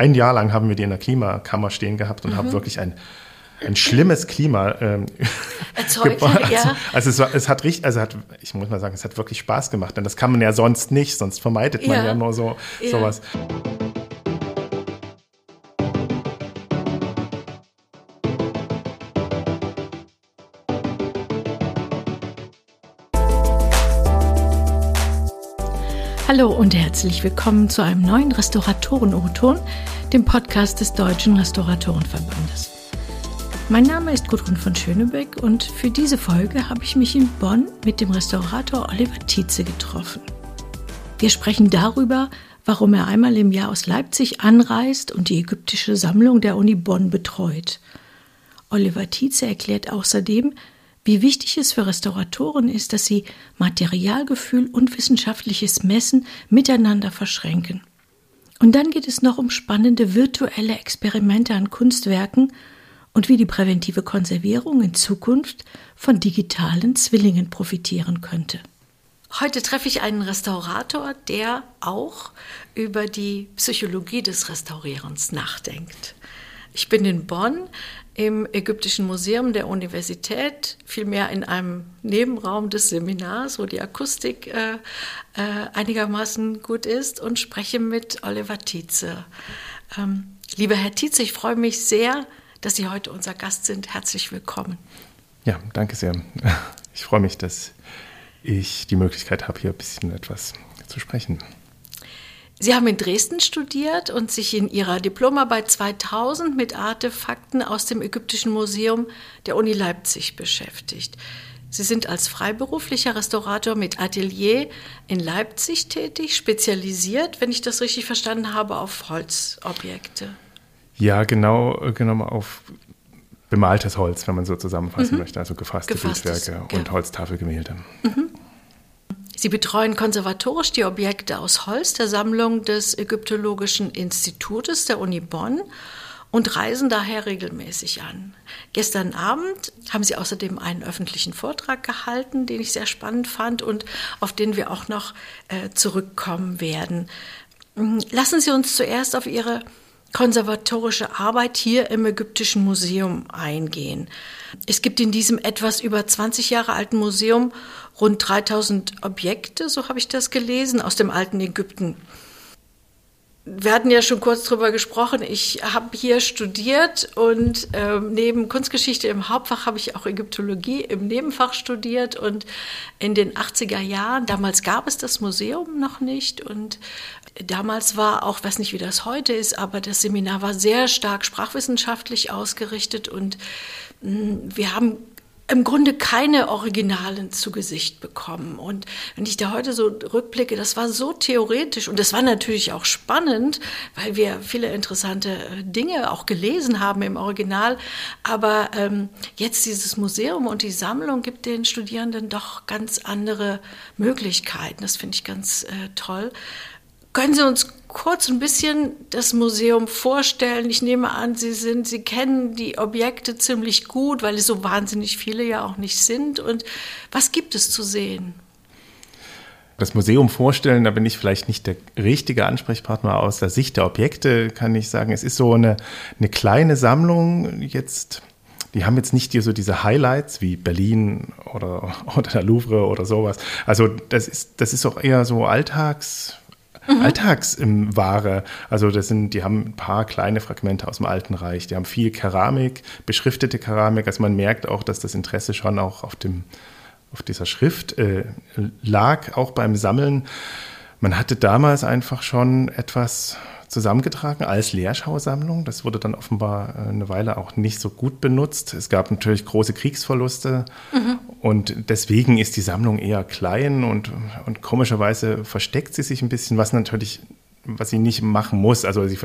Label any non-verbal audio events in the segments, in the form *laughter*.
ein Jahr lang haben wir die in der Klimakammer stehen gehabt und mhm. haben wirklich ein ein schlimmes Klima ähm, erzeugt. *laughs* Also, ja. also, es, es, hat richtig, also hat, ich muss mal sagen, es hat wirklich Spaß gemacht, denn das kann man ja sonst nicht, sonst vermeidet man ja, ja nur so ja. sowas. Hallo und herzlich willkommen zu einem neuen Restauratoren-O-Ton, dem Podcast des Deutschen Restauratorenverbandes. Mein Name ist Gudrun von Schönebeck und für diese Folge habe ich mich in Bonn mit dem Restaurator Oliver Tietze getroffen. Wir sprechen darüber, warum er einmal im Jahr aus Leipzig anreist und die ägyptische Sammlung der Uni Bonn betreut. Oliver Tietze erklärt außerdem, wie wichtig es für Restauratoren ist, dass sie Materialgefühl und wissenschaftliches Messen miteinander verschränken. Und dann geht es noch um spannende virtuelle Experimente an Kunstwerken und wie die präventive Konservierung in Zukunft von digitalen Zwillingen profitieren könnte. Heute treffe ich einen Restaurator, der auch über die Psychologie des Restaurierens nachdenkt. Ich bin in Bonn im Ägyptischen Museum der Universität, vielmehr in einem Nebenraum des Seminars, wo die Akustik äh, äh, einigermaßen gut ist und spreche mit Oliver Tietze. Ähm, lieber Herr Tietze, ich freue mich sehr, dass Sie heute unser Gast sind. Herzlich willkommen. Ja, danke sehr. *laughs* Ich freue mich, dass ich die Möglichkeit habe, hier ein bisschen etwas zu sprechen. Sie haben in Dresden studiert und sich in Ihrer Diplomarbeit 2000 mit Artefakten aus dem Ägyptischen Museum der Uni Leipzig beschäftigt. Sie sind als freiberuflicher Restaurator mit Atelier in Leipzig tätig, spezialisiert, wenn ich das richtig verstanden habe, auf Holzobjekte. Ja, genau genommen auf bemaltes Holz, wenn man so zusammenfassen mhm. möchte, also gefasste Gefasstes, Bildwerke und Holztafelgemälde. Mhm. Sie betreuen konservatorisch die Objekte aus Holz der Sammlung des Ägyptologischen Institutes der Uni Bonn und reisen daher regelmäßig an. Gestern Abend haben Sie außerdem einen öffentlichen Vortrag gehalten, den ich sehr spannend fand und auf den wir auch noch äh, zurückkommen werden. Lassen Sie uns zuerst auf Ihre konservatorische Arbeit hier im Ägyptischen Museum eingehen. Es gibt in diesem etwas über 20 Jahre alten Museum rund 3000 Objekte, so habe ich das gelesen, aus dem alten Ägypten. Wir hatten ja schon kurz darüber gesprochen. Ich habe hier studiert und äh, neben Kunstgeschichte im Hauptfach habe ich auch Ägyptologie im Nebenfach studiert. Und in den 80er Jahren, damals gab es das Museum noch nicht. Und damals war auch, weiß nicht, wie das heute ist, aber das Seminar war sehr stark sprachwissenschaftlich ausgerichtet. Und mh, hm, wir haben im Grunde keine Originalen zu Gesicht bekommen. Und wenn ich da heute so rückblicke, das war so theoretisch und das war natürlich auch spannend, weil wir viele interessante äh, Dinge auch gelesen haben im Original. Aber ähm, jetzt dieses Museum und die Sammlung gibt den Studierenden doch ganz andere Möglichkeiten. Das finde ich ganz äh, toll. Können Sie uns kurz ein bisschen das Museum vorstellen? Ich nehme an, Sie sind, Sie kennen die Objekte ziemlich gut, weil es so wahnsinnig viele ja auch nicht sind. Und was gibt es zu sehen? Das Museum vorstellen, da bin ich vielleicht nicht der richtige Ansprechpartner aus der Sicht der Objekte, kann ich sagen. Es ist so eine, eine kleine Sammlung jetzt. Die haben jetzt nicht so diese Highlights wie Berlin oder, *laughs* oder der Louvre oder sowas. Also das ist, das ist auch eher so Alltags, mhm. Alltagsware. Also das sind, die haben ein paar kleine Fragmente aus dem Alten Reich. Die haben viel Keramik, beschriftete Keramik. Also man merkt auch, dass das Interesse schon auch auf dem auf dieser Schrift äh, lag, auch beim Sammeln. Man hatte damals einfach schon etwas zusammengetragen als Lehrschausammlung. Das wurde dann offenbar äh, eine Weile auch nicht so gut benutzt. Es gab natürlich große Kriegsverluste mhm. und deswegen ist die Sammlung eher klein und, und komischerweise versteckt sie sich ein bisschen, was natürlich was sie nicht machen muss. Also sie,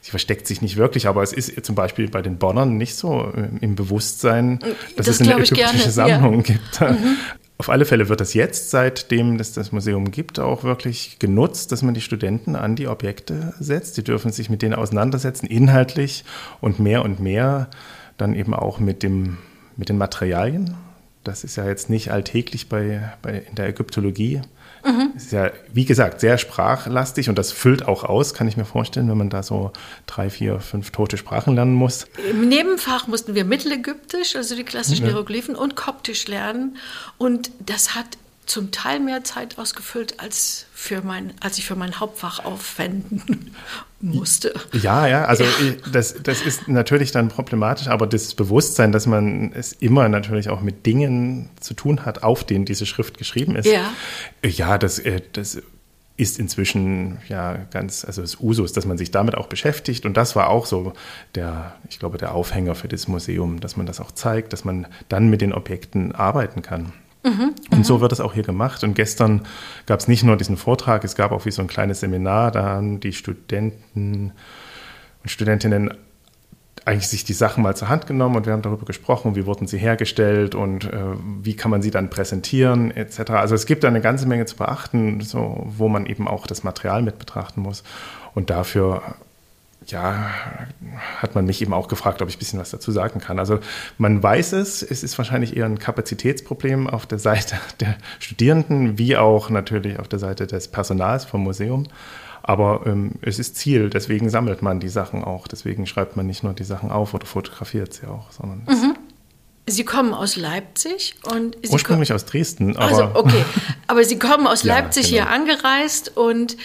sie, versteckt sich nicht wirklich, aber es ist zum Beispiel bei den Bonnern nicht so äh, im Bewusstsein, dass das es eine ägyptische Sammlung ja. gibt. Mhm. Auf alle Fälle wird das jetzt, seitdem es das Museum gibt, auch wirklich genutzt, dass man die Studenten an die Objekte setzt. Die dürfen sich mit denen auseinandersetzen, inhaltlich und mehr und mehr dann eben auch mit, dem, mit den Materialien. Das ist ja jetzt nicht alltäglich bei, bei, in der Ägyptologie Mhm. Ist ja, wie gesagt, sehr sprachlastig und das füllt auch aus, kann ich mir vorstellen, wenn man da so drei, vier, fünf tote Sprachen lernen muss. Im Nebenfach mussten wir Mittelägyptisch, also die klassischen Hieroglyphen, und Koptisch lernen. Und das hat zum Teil mehr Zeit ausgefüllt, als, für mein, als ich für mein Hauptfach aufwenden musste. Ja, ja, also ja. Das, das ist natürlich dann problematisch, aber das Bewusstsein, dass man es immer natürlich auch mit Dingen zu tun hat, auf denen diese Schrift geschrieben ist. Ja, ja das, äh, das ist inzwischen ja ganz, also das Usus, dass man sich damit auch beschäftigt. Und das war auch so der, ich glaube, der Aufhänger für das Museum, dass man das auch zeigt, dass man dann mit den Objekten arbeiten kann. Mhm, und so wird es auch hier gemacht. Und gestern gab es nicht nur diesen Vortrag, es gab auch wie so ein kleines Seminar, da haben die Studenten und Studentinnen eigentlich sich die Sachen mal zur Hand genommen und wir haben darüber gesprochen, wie wurden sie hergestellt und äh, wie kann man sie dann präsentieren etc. Also es gibt da eine ganze Menge zu beachten, so, wo man eben auch das Material mit betrachten muss. Und dafür ja, hat man mich eben auch gefragt, ob ich ein bisschen was dazu sagen kann. Also man weiß es, es ist wahrscheinlich eher ein Kapazitätsproblem auf der Seite *laughs* der Studierenden, wie auch natürlich auf der Seite des Personals vom Museum. Aber ähm, es ist Ziel, deswegen sammelt man die Sachen auch. Deswegen schreibt man nicht nur die Sachen auf oder fotografiert sie auch, sondern mhm. Sie kommen aus Leipzig und Sie ursprünglich aus Dresden. Aber also okay, *laughs* aber Sie kommen aus Leipzig ja, genau. hier angereist und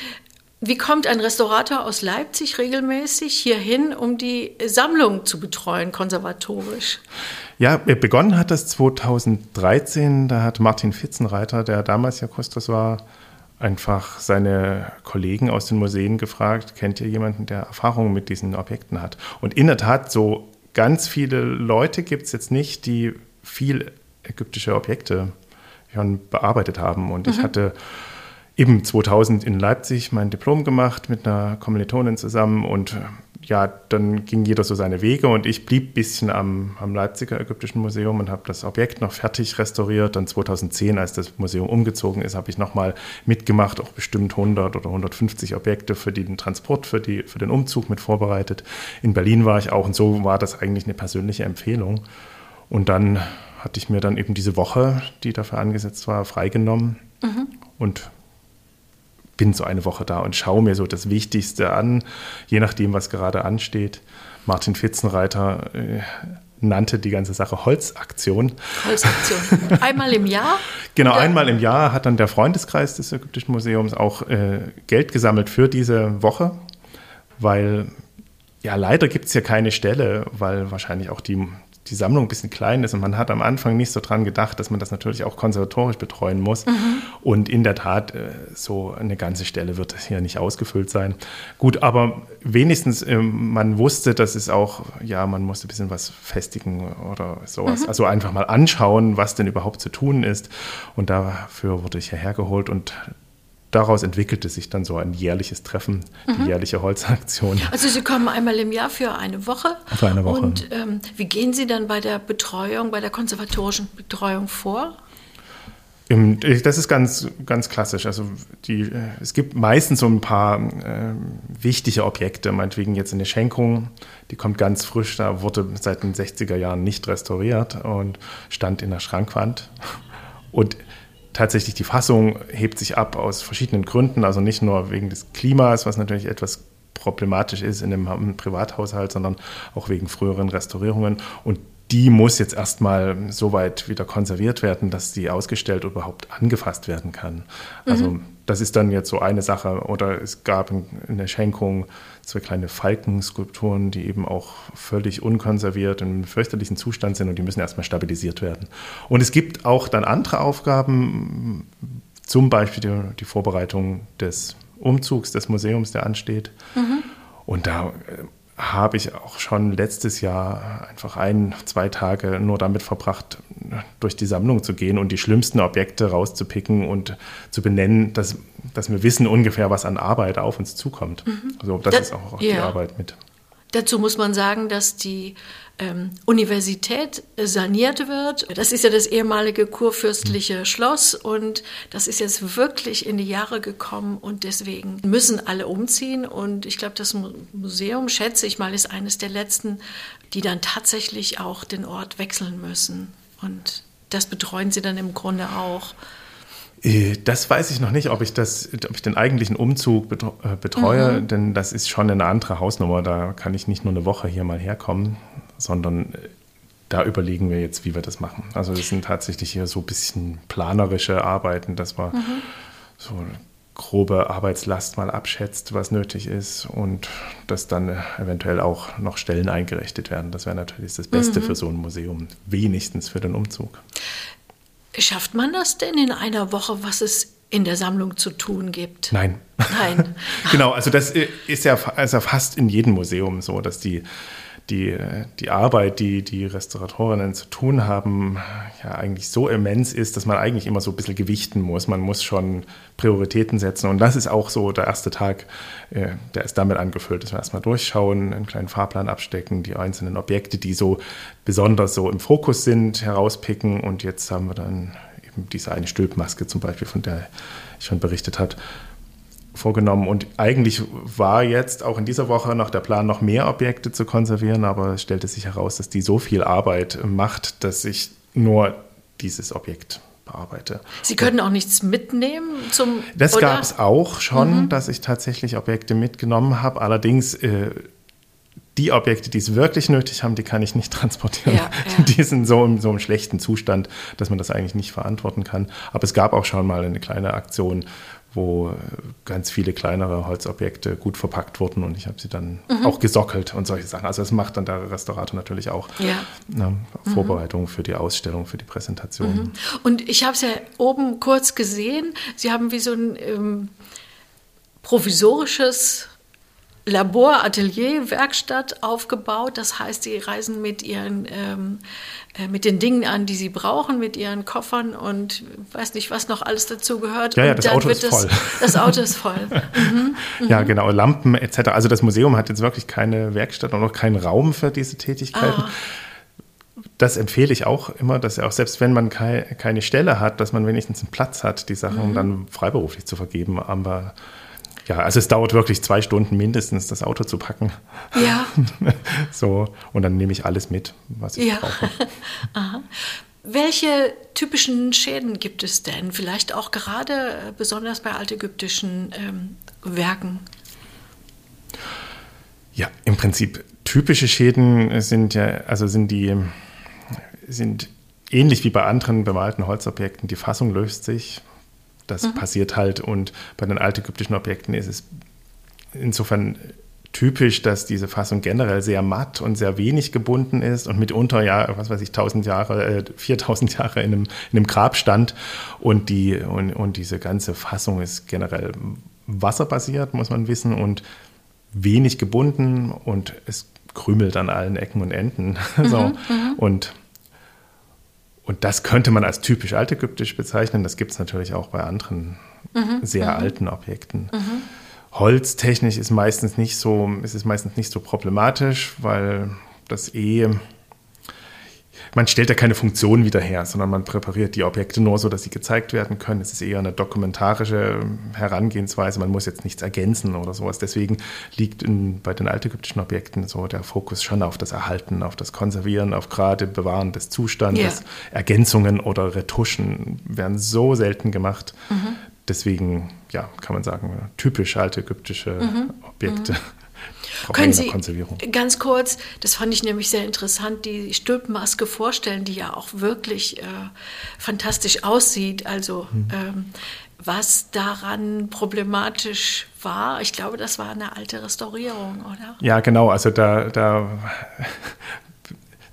wie kommt ein Restaurator aus Leipzig regelmäßig hierhin, um die Sammlung zu betreuen, konservatorisch? Ja, begonnen hat das 2013. Da hat Martin Fitzenreiter, der damals ja Kustos war, einfach seine Kollegen aus den Museen gefragt, kennt ihr jemanden, der Erfahrungen mit diesen Objekten hat? Und in der Tat, so ganz viele Leute gibt es jetzt nicht, die viel ägyptische Objekte schon bearbeitet haben. Und mhm. ich hatte eben 2000 in Leipzig mein Diplom gemacht mit einer Kommilitonin zusammen und äh, ja, dann ging jeder so seine Wege und ich blieb ein bisschen am, am Leipziger Ägyptischen Museum und habe das Objekt noch fertig restauriert. Dann 2010, als das Museum umgezogen ist, habe ich nochmal mitgemacht, auch bestimmt 100 oder 150 Objekte für den Transport, für, die, für den Umzug mit vorbereitet. In Berlin war ich auch und so war das eigentlich eine persönliche Empfehlung. Und dann hatte ich mir dann eben diese Woche, die dafür angesetzt war, freigenommen mhm. und bin so eine Woche da und schaue mir so das Wichtigste an, je nachdem, was gerade ansteht. Martin Fitzenreiter äh, nannte die ganze Sache Holzaktion. Holzaktion. Einmal im Jahr? *laughs* genau, oder? einmal im Jahr hat dann der Freundeskreis des Ägyptischen Museums auch äh, Geld gesammelt für diese Woche, weil ja, leider gibt es hier keine Stelle, weil wahrscheinlich auch die die Sammlung ein bisschen klein ist und man hat am Anfang nicht so dran gedacht, dass man das natürlich auch konservatorisch betreuen muss. Mhm. Und in der Tat, äh, so eine ganze Stelle wird hier nicht ausgefüllt sein. Gut, aber wenigstens ähm, man wusste, dass es auch, ja, man musste ein bisschen was festigen oder sowas. Mhm. Also einfach mal anschauen, was denn überhaupt zu tun ist. Und dafür wurde ich hierher geholt und daraus entwickelte sich dann so ein jährliches Treffen, die mhm. jährliche Holzaktion. Also Sie kommen einmal im Jahr für eine Woche. Für eine Woche. Und ähm, wie gehen Sie dann bei der Betreuung, bei der konservatorischen Betreuung vor? Das ist ganz, ganz klassisch. Also die, äh, es gibt meistens so ein paar äh, wichtige Objekte, meinetwegen jetzt eine Schenkung, die kommt ganz frisch, da wurde seit den 60er Jahren nicht restauriert und stand in der Schrankwand. Und tatsächlich die Fassung hebt sich ab aus verschiedenen Gründen, also nicht nur wegen des Klimas, was natürlich etwas problematisch ist in einem Privathaushalt, sondern auch wegen früheren Restaurierungen. Und die muss jetzt erstmal so weit wieder konserviert werden, dass die ausgestellt überhaupt angefasst werden kann. Also mhm. das ist dann jetzt so eine Sache. Oder es gab eine Schenkung zwei kleine Falkenskulpturen, die eben auch völlig unkonserviert im fürchterlichen Zustand sind und die müssen erstmal stabilisiert werden. Und es gibt auch dann andere Aufgaben, zum Beispiel die, die Vorbereitung des Umzugs des Museums, der ansteht. Mhm. Und da habe ich auch schon letztes Jahr einfach ein, zwei Tage nur damit verbracht, durch die Sammlung zu gehen und die schlimmsten Objekte rauszupicken und zu benennen, dass, dass wir wissen ungefähr, was an Arbeit auf uns zukommt. Mhm. Also das, das ist auch, auch ja. die Arbeit mit. Dazu muss man sagen, dass die ähm, Universität saniert wird. Das ist ja das ehemalige kurfürstliche mhm. Schloss und das ist jetzt wirklich in die Jahre gekommen und deswegen müssen alle umziehen. Und ich glaube, das Museum, schätze ich mal, ist eines der letzten, die dann tatsächlich auch den Ort wechseln müssen. Und das betreuen sie dann im Grunde auch. Äh, das weiß ich noch nicht, ob ich, das, ob ich den eigentlichen Umzug betreue, mhm. denn das ist schon eine andere Hausnummer. Da kann ich nicht nur eine Woche hier mal herkommen, sondern da überlegen wir jetzt, wie wir das machen. Also das sind tatsächlich hier so ein bisschen planerische Arbeiten, dass wir mhm. so grobe Arbeitslast mal abschätzt, was nötig ist und dass dann eventuell auch noch Stellen eingerichtet werden. Das wäre natürlich das Beste mhm. für so ein Museum, wenigstens für den Umzug. Schafft man das denn in einer Woche, was es in der Sammlung zu tun gibt? Nein. Nein. *laughs* genau, also das ist ja also fast in jedem Museum so, dass die die, die Arbeit, die die Restauratorinnen zu tun haben, ja eigentlich so immens ist, dass man eigentlich immer so ein bisschen gewichten muss. Man muss schon Prioritäten setzen. Und das ist auch so der erste Tag, äh, der ist damit angefüllt, dass wir erstmal durchschauen, einen kleinen Fahrplan abstecken, die einzelnen Objekte, die so besonders so im Fokus sind, herauspicken. Und jetzt haben wir dann eben diese eine Stülpmaske zum Beispiel, von der ich schon berichtet habe vorgenommen. Und eigentlich war jetzt auch in dieser Woche noch der Plan, noch mehr Objekte zu konservieren, aber es stellte sich heraus, dass die so viel Arbeit macht, dass ich nur dieses Objekt bearbeite. Sie können auch nichts mitnehmen zum. Das gab es auch schon, mhm. dass ich tatsächlich Objekte mitgenommen habe. Allerdings äh, die Objekte, die es wirklich nötig haben, die kann ich nicht *laughs* transportieren. Ja, ja. Die sind so in so einem schlechten Zustand, dass man das eigentlich nicht verantworten kann. Aber es gab auch schon mal eine kleine Aktion, wo ganz viele kleinere Holzobjekte gut verpackt wurden und ich habe sie dann mhm. auch gesockelt und solche Sachen. Also das macht dann der Restaurator natürlich auch. Ja. Ne, Vorbereitung mhm. für die Ausstellung, für die Präsentation. Mhm. Und ich habe es ja oben kurz gesehen. Sie haben wie so ein ähm, provisorisches Labor, Atelier, Werkstatt aufgebaut. Das heißt, sie reisen mit ihren ähm, äh, mit den Dingen an, die sie brauchen, mit ihren Koffern und weiß nicht, was noch alles dazu gehört. Ja, ja das Auto ist voll. Das, Auto ist voll. *laughs* Mhm, mhm, ja, genau, Lampen etc. Also das Museum hat jetzt wirklich keine Werkstatt und auch keinen Raum für diese Tätigkeiten. Ah. Das empfehle ich auch immer, dass auch selbst wenn man kei keine Stelle hat, dass man wenigstens einen Platz hat, die Sachen mhm. dann freiberuflich zu vergeben. Aber ja, also es dauert wirklich zwei Stunden mindestens, das Auto zu packen. Ja. *laughs* so, und dann nehme ich alles mit, was ich ja. brauche. *laughs* Aha. Welche typischen Schäden gibt es denn? Vielleicht auch gerade äh, besonders bei altägyptischen ähm, Werken? Ja, im Prinzip typische Schäden sind ja, also sind die, sind ähnlich wie bei anderen bemalten Holzobjekten. Die Fassung löst sich, das mhm. passiert halt und bei den altägyptischen Objekten ist es insofern typisch, dass diese Fassung generell sehr matt und sehr wenig gebunden ist und mitunter, ja, was weiß ich, 1000 Jahre, äh, 4000 *laughs* Jahre in einem, in einem Grab stand. Und, die, und, und diese ganze Fassung ist generell wasserbasiert, muss man wissen, und wenig gebunden und es krümelt an allen Ecken und Enden. Mhm, *laughs* so. Mhm. Und und das könnte man als typisch altägyptisch bezeichnen. Das gibt es natürlich auch bei anderen mhm, sehr mhm. alten Objekten. Mhm. Holztechnisch ist meistens nicht so, ist es meistens nicht so problematisch, weil das eh man stellt da keine Funktion wieder her, sondern man präpariert die Objekte nur so, dass sie gezeigt werden können. Es ist eher eine dokumentarische Herangehensweise. Man muss jetzt nichts ergänzen oder sowas. Deswegen liegt in, bei den altägyptischen Objekten so der Fokus schon auf das Erhalten, auf das Konservieren, auf gerade Bewahren des Zustandes. Yeah. Ergänzungen oder Retuschen werden so selten gemacht. Mhm. Deswegen, ja, kann man sagen, typisch altägyptische mhm. Objekte. Mhm. Können Sie ganz kurz, das fand ich nämlich sehr interessant, die Stülpenmaske vorstellen, die ja auch wirklich äh, fantastisch aussieht. Also hm. ähm, was daran problematisch war, ich glaube, das war eine alte Restaurierung, oder? Ja, genau. Also da, da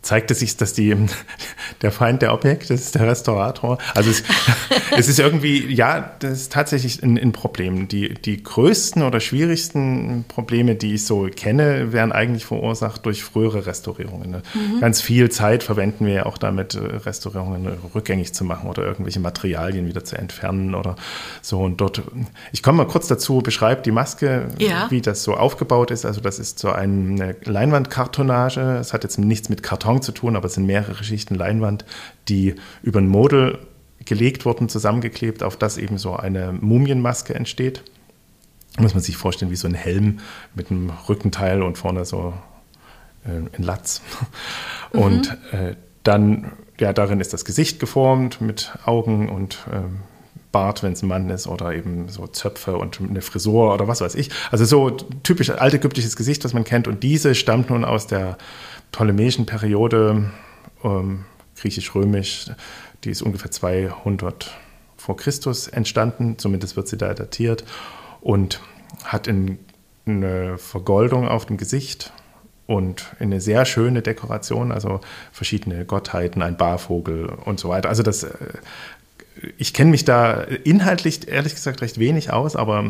zeigte sich, dass die, *laughs* der Feind der Objekte ist der Restaurator. Also es, *laughs* es ist irgendwie, ja, das ist tatsächlich ein, ein, Problem. Die, die größten oder schwierigsten Probleme, die ich so kenne, werden eigentlich verursacht durch frühere Restaurierungen. Ne? Mhm. Ganz viel Zeit verwenden wir ja auch damit, äh, Restaurierungen rückgängig zu machen oder irgendwelche Materialien wieder zu entfernen oder so. Und dort, ich komme mal kurz dazu, beschreibe die Maske, ja. wie das so aufgebaut ist. Also das ist so eine Leinwandkartonage. Es hat jetzt nichts mit Karton Beton zu tun, aber es sind mehrere Schichten Leinwand, die über ein Model gelegt wurden, zusammengeklebt, auf das eben so eine Mumienmaske entsteht. Muss man sich vorstellen, wie so ein Helm mit einem Rückenteil und vorne so äh, ein Latz. Mhm. Und äh, dann, ja, darin ist das Gesicht geformt mit Augen und äh, Bart, wenn es ein Mann ist, oder eben so Zöpfe und eine Frisur oder was weiß ich. Also so typisch altägyptisches Gesicht, was man kennt. Und diese stammt nun aus der ptolemäischen Periode, ähm, griechisch-römisch, die ist ungefähr 200 vor Christus entstanden, zumindest wird sie da datiert, und hat in, eine Vergoldung auf dem Gesicht und eine sehr schöne Dekoration, also verschiedene Gottheiten, ein Barvogel und so weiter. Also das äh, ich kenne mich da inhaltlich ehrlich gesagt recht wenig aus, aber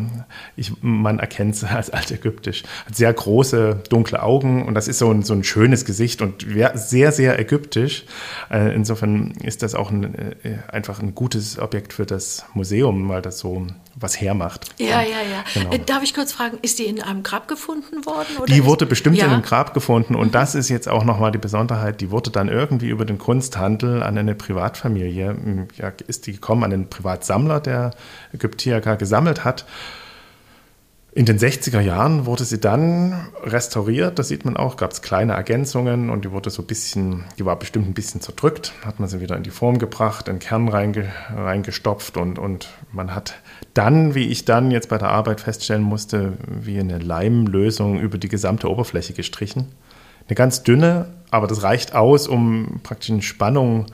ich, man erkennt es *laughs* als altägyptisch. Hat sehr große, dunkle Augen und das ist so ein, so ein schönes Gesicht und sehr, sehr ägyptisch. Äh, insofern ist das auch ein, äh, einfach ein gutes Objekt für das Museum, weil das so was hermacht. Ja, ja, ja. Genau. Äh, darf ich kurz fragen, ist die in einem Grab gefunden worden? Die wurde bestimmt ja. in einem Grab gefunden und mhm. das ist jetzt auch nochmal die Besonderheit, die wurde dann irgendwie über den Kunsthandel an eine Privatfamilie, ja, ist die gekommen, an den Privatsammler, der Ägyptiaca gesammelt hat. In den 60er Jahren wurde sie dann restauriert, das sieht man auch, gab es kleine Ergänzungen und die wurde so ein bisschen, die war bestimmt ein bisschen zerdrückt, hat man sie wieder in die Form gebracht, in Kern reinge, reingestopft und, und man hat dann, wie ich dann jetzt bei der Arbeit feststellen musste, wie eine Leimlösung über die gesamte Oberfläche gestrichen. Eine ganz dünne, aber das reicht aus, um praktisch eine Spannung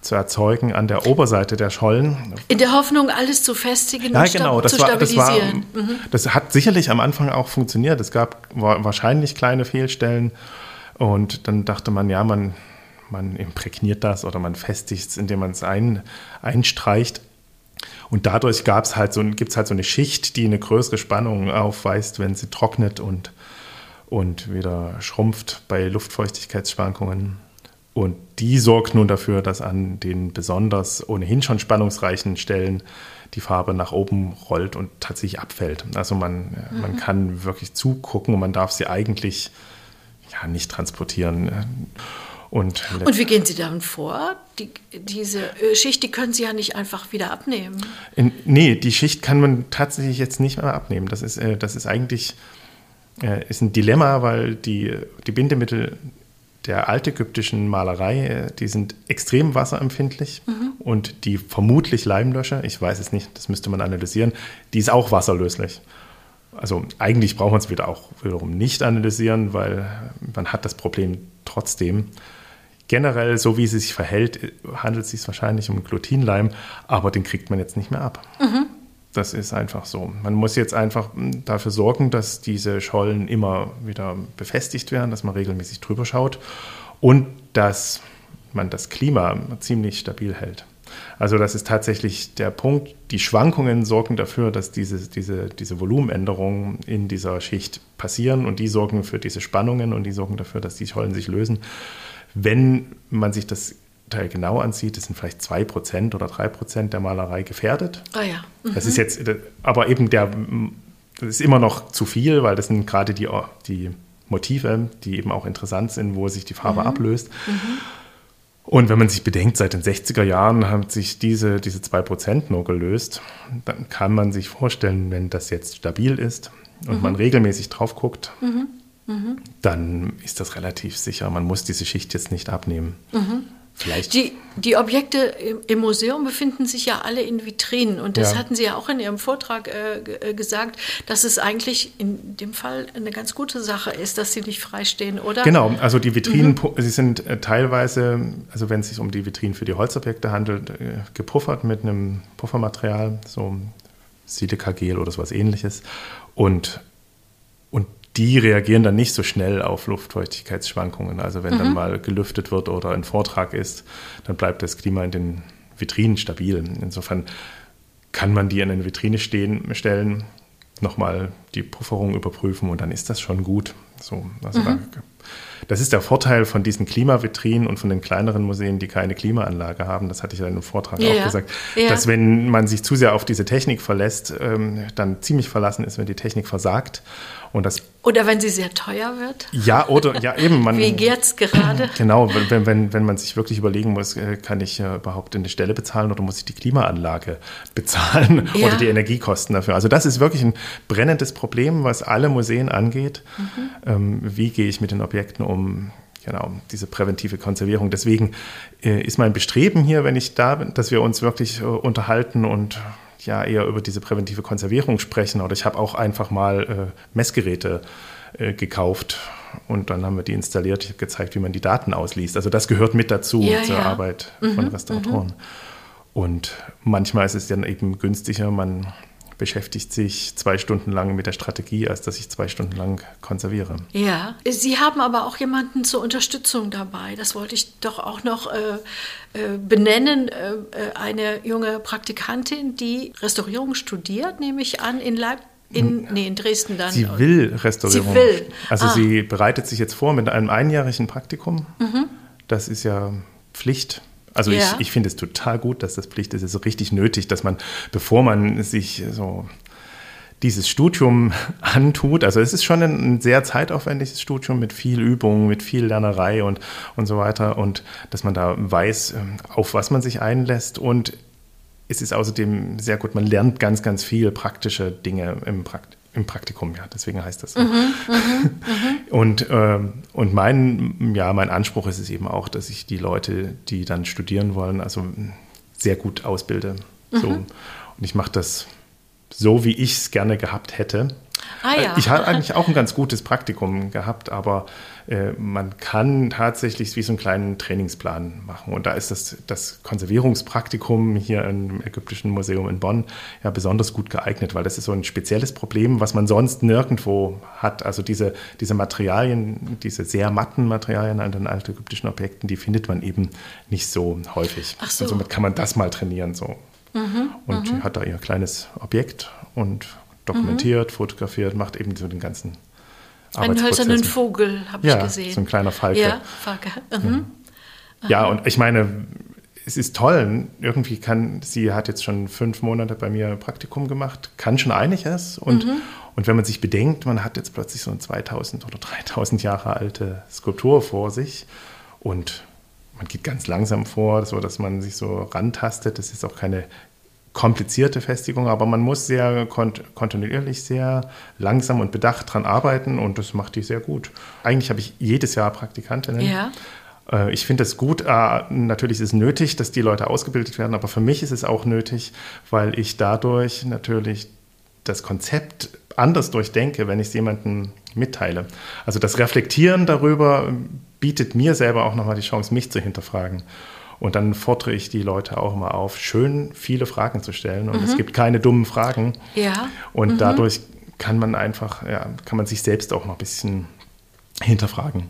zu erzeugen an der Oberseite der Schollen. In der Hoffnung, alles zu festigen ja, und genau, das zu war, stabilisieren. Das, war, mhm. das hat sicherlich am Anfang auch funktioniert. Es gab wahrscheinlich kleine Fehlstellen und dann dachte man, ja, man, man imprägniert das oder man festigt es, indem man es ein, einstreicht. Und dadurch halt so, gibt es halt so eine Schicht, die eine größere Spannung aufweist, wenn sie trocknet und, und wieder schrumpft bei Luftfeuchtigkeitsschwankungen. Und die sorgt nun dafür, dass an den besonders ohnehin schon spannungsreichen Stellen die Farbe nach oben rollt und tatsächlich abfällt. Also man, mhm. man kann wirklich zugucken und man darf sie eigentlich ja, nicht transportieren. Und, und wie gehen Sie dann vor? Die, diese Schicht, die können Sie ja nicht einfach wieder abnehmen. In, nee, die Schicht kann man tatsächlich jetzt nicht mehr abnehmen. Das ist, äh, das ist eigentlich äh, ist ein Dilemma, weil die, die Bindemittel der altägyptischen Malerei, äh, die sind extrem wasserempfindlich mhm. und die vermutlich Leimlöscher, ich weiß es nicht, das müsste man analysieren, die ist auch wasserlöslich. Also eigentlich braucht man es wieder auch wiederum nicht analysieren, weil man hat das Problem trotzdem. Generell, so wie sie sich verhält, handelt es sich wahrscheinlich um Glutinleim, aber den kriegt man jetzt nicht mehr ab. Mhm. Das ist einfach so. Man muss jetzt einfach hm, dafür sorgen, dass diese Schollen immer wieder befestigt werden, dass man regelmäßig drüber schaut und dass man das Klima ziemlich stabil hält. Also das ist tatsächlich der Punkt. Die Schwankungen sorgen dafür, dass diese, diese, diese Volumenänderungen in dieser Schicht passieren und die sorgen für diese Spannungen und die sorgen dafür, dass die Schollen sich lösen. Wenn man sich das Teil genau ansieht, das sind vielleicht 2% oder 3% der Malerei gefährdet. Ah ja. Mhm. Das ist jetzt, aber eben der, das ist immer noch zu viel, weil das sind gerade die, die Motive, die eben auch interessant sind, wo sich die Farbe mhm. ablöst. Mhm. Und wenn man sich bedenkt, seit den 60er Jahren haben sich diese, diese 2% nur gelöst, dann kann man sich vorstellen, wenn das jetzt stabil ist und mhm. man regelmäßig drauf guckt, mhm. Dann ist das relativ sicher. Man muss diese Schicht jetzt nicht abnehmen. Mhm. Vielleicht. Die, die Objekte im Museum befinden sich ja alle in Vitrinen und das ja. hatten Sie ja auch in Ihrem Vortrag äh, äh, gesagt, dass es eigentlich in dem Fall eine ganz gute Sache ist, dass sie nicht freistehen, oder? Genau, also die Vitrinen, mhm. sie sind äh, teilweise, also wenn es sich um die Vitrinen für die Holzobjekte handelt, äh, gepuffert mit einem Puffermaterial, so Silikagel oder sowas ähnliches und die reagieren dann nicht so schnell auf Luftfeuchtigkeitsschwankungen. Also wenn mhm. dann mal gelüftet wird oder ein Vortrag ist, dann bleibt das Klima in den Vitrinen stabil. Insofern kann man die in eine Vitrine stehen, stellen, nochmal die Pufferung überprüfen und dann ist das schon gut. So, also mhm. da, das ist der Vorteil von diesen Klimavitrinen und von den kleineren Museen, die keine Klimaanlage haben. Das hatte ich ja in einem Vortrag ja, auch gesagt, ja. dass wenn man sich zu sehr auf diese Technik verlässt, ähm, dann ziemlich verlassen ist, wenn die Technik versagt. Und das oder wenn sie sehr teuer wird? Ja, oder ja eben. Man, Wie jetzt gerade? *clears throat* Genau, wenn, wenn, wenn man sich wirklich überlegen muss, äh, kann ich äh, überhaupt eine Stelle bezahlen oder muss ich die Klimaanlage *laughs* bezahlen ja. oder die Energiekosten dafür? Also das ist wirklich ein brennendes Problem, was alle Museen angeht. Mhm. Ähm, wie gehe ich mit den Objekten um? Genau, diese präventive Konservierung. Deswegen äh, ist mein Bestreben hier, wenn ich da bin, dass wir uns wirklich äh, unterhalten und ja eher über diese präventive Konservierung sprechen. Oder ich habe auch einfach mal äh, Messgeräte äh, gekauft und dann haben wir die installiert. Ich habe gezeigt, wie man die Daten ausliest. Also das gehört mit dazu Ja, zur ja. Arbeit von Restauratoren. Und manchmal ist es dann eben günstiger, man beschäftigt sich zwei Stunden lang mit der Strategie, als dass ich zwei Stunden lang konserviere. Ja, Sie haben aber auch jemanden zur Unterstützung dabei. Das wollte ich doch auch noch äh, äh, benennen. Äh, äh, eine junge Praktikantin, die Restaurierung studiert, nehme ich an, in Leipzig. In, nee, in Dresden dann. Sie will Restaurierung. Sie will. Also Ah. Mhm. sie bereitet sich jetzt vor mit einem einjährigen Praktikum. Das ist ja Pflicht. Also Ja. ich, ich finde es total gut, dass das Pflicht ist. Es ist richtig nötig, dass man, bevor man sich so dieses Studium *laughs* antut, also es ist schon ein, sehr zeitaufwendiges Studium mit viel Übung, mit viel Lernerei und, und so weiter und dass man da weiß, ähm, auf was man sich einlässt und es ist außerdem sehr gut, man lernt ganz, ganz viel praktische Dinge im, Prakt im Praktikum, ja, deswegen heißt das so. *laughs* und ähm, und mein, ja, mein Anspruch ist es eben auch, dass ich die Leute, die dann studieren wollen, also sehr gut ausbilde. So. Und ich mache das so, wie ich es gerne gehabt hätte. Ah, ja. Ich habe eigentlich auch ein ganz gutes Praktikum gehabt, aber äh, man kann tatsächlich wie so einen kleinen Trainingsplan machen. Und da ist das, das Konservierungspraktikum hier im Ägyptischen Museum in Bonn ja besonders gut geeignet, weil das ist so ein spezielles Problem, was man sonst nirgendwo hat. Also diese, diese Materialien, diese sehr matten Materialien an den altägyptischen Objekten, die findet man eben nicht so häufig. Ach so. Und somit kann man das mal trainieren. So. Mhm, und die hat da ihr kleines Objekt und dokumentiert, fotografiert, macht eben so den ganzen Einen hölzernen Vogel habe Ja, ich gesehen. so ein kleiner Falke. Ja, Falke. Mhm. Ja, und ich meine, es ist toll. Irgendwie kann, sie hat jetzt schon fünf Monate bei mir Praktikum gemacht, kann schon einiges. Und, und wenn man sich bedenkt, man hat jetzt plötzlich so eine 2000 oder 3000 Jahre alte Skulptur vor sich und man geht ganz langsam vor, so dass man sich so rantastet. Das ist auch keine komplizierte Festigung, aber man muss sehr kont kontinuierlich, sehr langsam und bedacht dran arbeiten und das macht die sehr gut. Eigentlich habe ich jedes Jahr Praktikantinnen. Ja. Äh, Ich finde es gut. Äh, Natürlich ist es nötig, dass die Leute ausgebildet werden, aber für mich ist es auch nötig, weil ich dadurch natürlich das Konzept anders durchdenke, wenn ich es jemandem mitteile. Also das Reflektieren darüber bietet mir selber auch nochmal die Chance, mich zu hinterfragen. Und dann fordere ich die Leute auch immer auf, schön viele Fragen zu stellen. Und es gibt keine dummen Fragen. Ja. Und dadurch kann man einfach, ja, kann man sich selbst auch noch ein bisschen hinterfragen.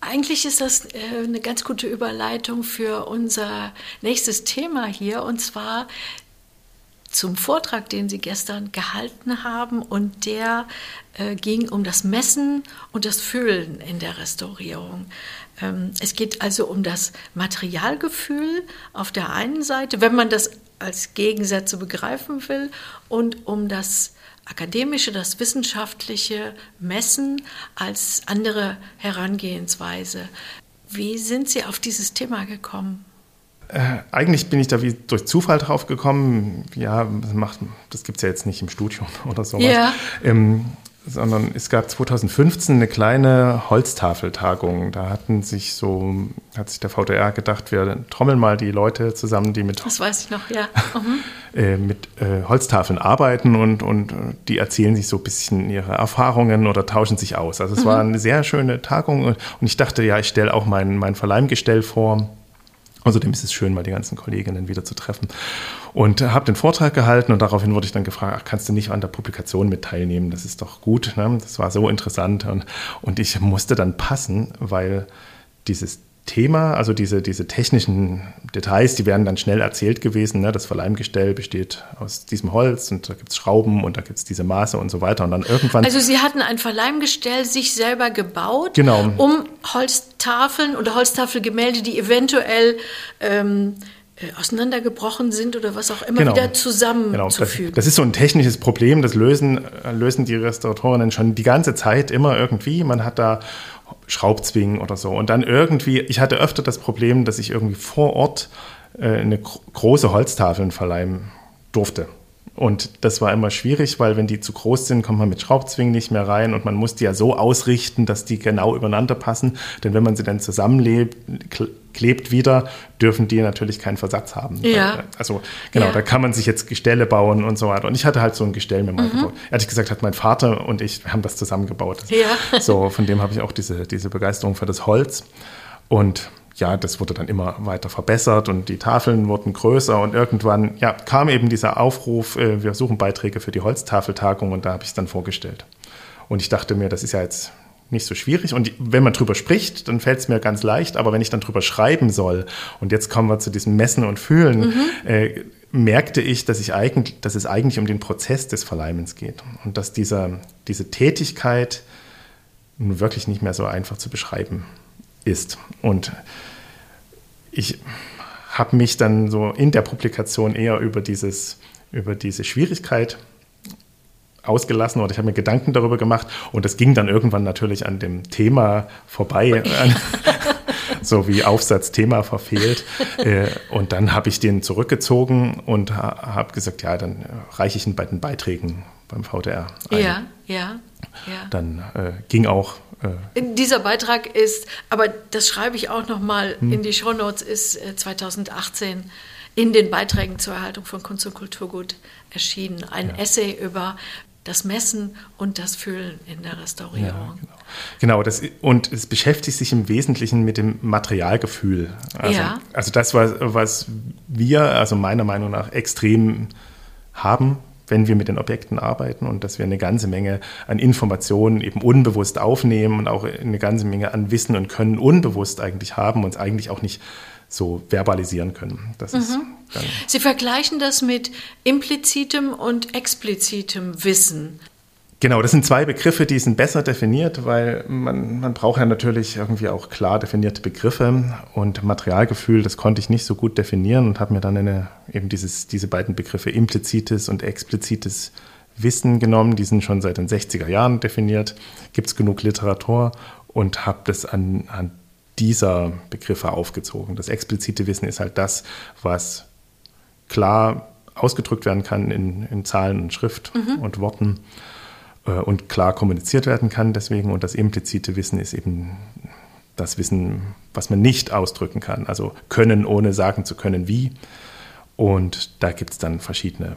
Eigentlich ist das äh, eine ganz gute Überleitung für unser nächstes Thema hier, und zwar zum Vortrag, den Sie gestern gehalten haben. Und der äh, ging um das Messen und das Fühlen in der Restaurierung. Ähm, es geht also um das Materialgefühl auf der einen Seite, wenn man das als Gegensätze begreifen will, und um das akademische, das wissenschaftliche Messen als andere Herangehensweise. Wie sind Sie auf dieses Thema gekommen? Äh, eigentlich bin ich da wie durch Zufall drauf gekommen. Ja, das, macht, das gibt es ja jetzt nicht im Studium *laughs* oder sowas. Ja. Ähm, sondern es gab 2015 eine kleine Holztafeltagung. Da hatten sich so, hat sich der VDR gedacht, wir trommeln mal die Leute zusammen, die mit Das weiß ich noch, ja. *laughs* Mhm. äh, mit äh, Holztafeln arbeiten und, und äh, die erzählen sich so ein bisschen ihre Erfahrungen oder tauschen sich aus. Also es war eine sehr schöne Tagung und, und ich dachte, ja, ich stelle auch mein, mein Verleihgestell vor. Außerdem ist es schön, mal die ganzen Kolleginnen wieder zu treffen. Und habe den Vortrag gehalten und daraufhin wurde ich dann gefragt, ach, kannst du nicht an der Publikation mit teilnehmen? Das ist doch gut. Ne? Das war so interessant. Und, und ich musste dann passen, weil dieses Thema, also diese, diese technischen Details, die wären dann schnell erzählt gewesen. Ne? Das Verleihgestell besteht aus diesem Holz und da gibt es Schrauben und da gibt es diese Maße und so weiter. Und dann irgendwann. Also Sie hatten ein Verleihgestell sich selber gebaut, Genau. um Holztafeln oder Holztafelgemälde, die eventuell ähm, äh, auseinandergebrochen sind oder was auch immer, wieder Genau, das, zusammenzufügen. das ist so ein technisches Problem, das lösen, lösen die Restauratorinnen schon die ganze Zeit immer irgendwie. Man hat da Schraubzwingen oder so. Und dann irgendwie, ich hatte öfter das Problem, dass ich irgendwie vor Ort äh, eine gro große Holztafeln verleihen durfte. Und das war immer schwierig, weil wenn die zu groß sind, kommt man mit Schraubzwingen nicht mehr rein und man muss die ja so ausrichten, dass die genau übereinander passen. Denn wenn man sie dann zusammenlebt, klebt wieder, dürfen die natürlich keinen Versatz haben. Ja. Also genau, ja. da kann man sich jetzt Gestelle bauen und so weiter. Und ich hatte halt so ein Gestell mir mal mhm. gebaut. Ehrlich gesagt hat mein Vater und ich haben das zusammengebaut. Ja. So, von dem habe ich auch diese, diese Begeisterung für das Holz. Und ja, das wurde dann immer weiter verbessert und die Tafeln wurden größer und irgendwann ja, kam eben dieser Aufruf, äh, wir suchen Beiträge für die Holztafeltagung und da habe ich es dann vorgestellt. Und ich dachte mir, das ist ja jetzt nicht so schwierig. Und wenn man drüber spricht, dann fällt es mir ganz leicht. Aber wenn ich dann drüber schreiben soll, und jetzt kommen wir zu diesem Messen und Fühlen, mhm. äh, merkte ich, dass, ich eigentlich, dass es eigentlich um den Prozess des Verleimens geht. Und dass dieser, diese Tätigkeit nun wirklich nicht mehr so einfach zu beschreiben ist. Und ich habe mich dann so in der Publikation eher über, dieses, über diese Schwierigkeit ausgelassen oder ich habe mir Gedanken darüber gemacht und das ging dann irgendwann natürlich an dem Thema vorbei, *laughs* so wie Aufsatz Thema verfehlt. Äh, und dann habe ich den zurückgezogen und habe gesagt, ja, dann reiche ich ihn bei den Beiträgen beim VDR ein. Ja, ja. Ja. Dann äh, ging auch. Äh Dieser Beitrag ist, aber das schreibe ich auch nochmal hm. in die Shownotes, ist äh, 2018 in den Beiträgen zur Erhaltung von Kunst und Kulturgut erschienen. Ein ja. Essay über das Messen und das Fühlen in der Restaurierung. Ja, genau. genau, das, und es beschäftigt sich im Wesentlichen mit dem Materialgefühl. Also, ja. also das, was, was wir, also meiner Meinung nach, extrem haben wenn wir mit den Objekten arbeiten und dass wir eine ganze Menge an Informationen eben unbewusst aufnehmen und auch eine ganze Menge an Wissen und Können unbewusst eigentlich haben und es eigentlich auch nicht so verbalisieren können. Das mhm. ist Sie vergleichen das mit implizitem und explizitem Wissen. Genau, das sind zwei Begriffe, die sind besser definiert, weil man, man braucht ja natürlich irgendwie auch klar definierte Begriffe und Materialgefühl, das konnte ich nicht so gut definieren und habe mir dann eine, eben dieses, diese beiden Begriffe implizites und explizites Wissen genommen. Die sind schon seit den 60er Jahren definiert, gibt es genug Literatur und habe das an, an dieser Begriffe aufgezogen. Das explizite Wissen ist halt das, was klar ausgedrückt werden kann in, in Zahlen und Schrift mhm. und Worten und klar kommuniziert werden kann deswegen. Und das implizite Wissen ist eben das Wissen, was man nicht ausdrücken kann. Also können, ohne sagen zu können, wie. Und da gibt es dann verschiedene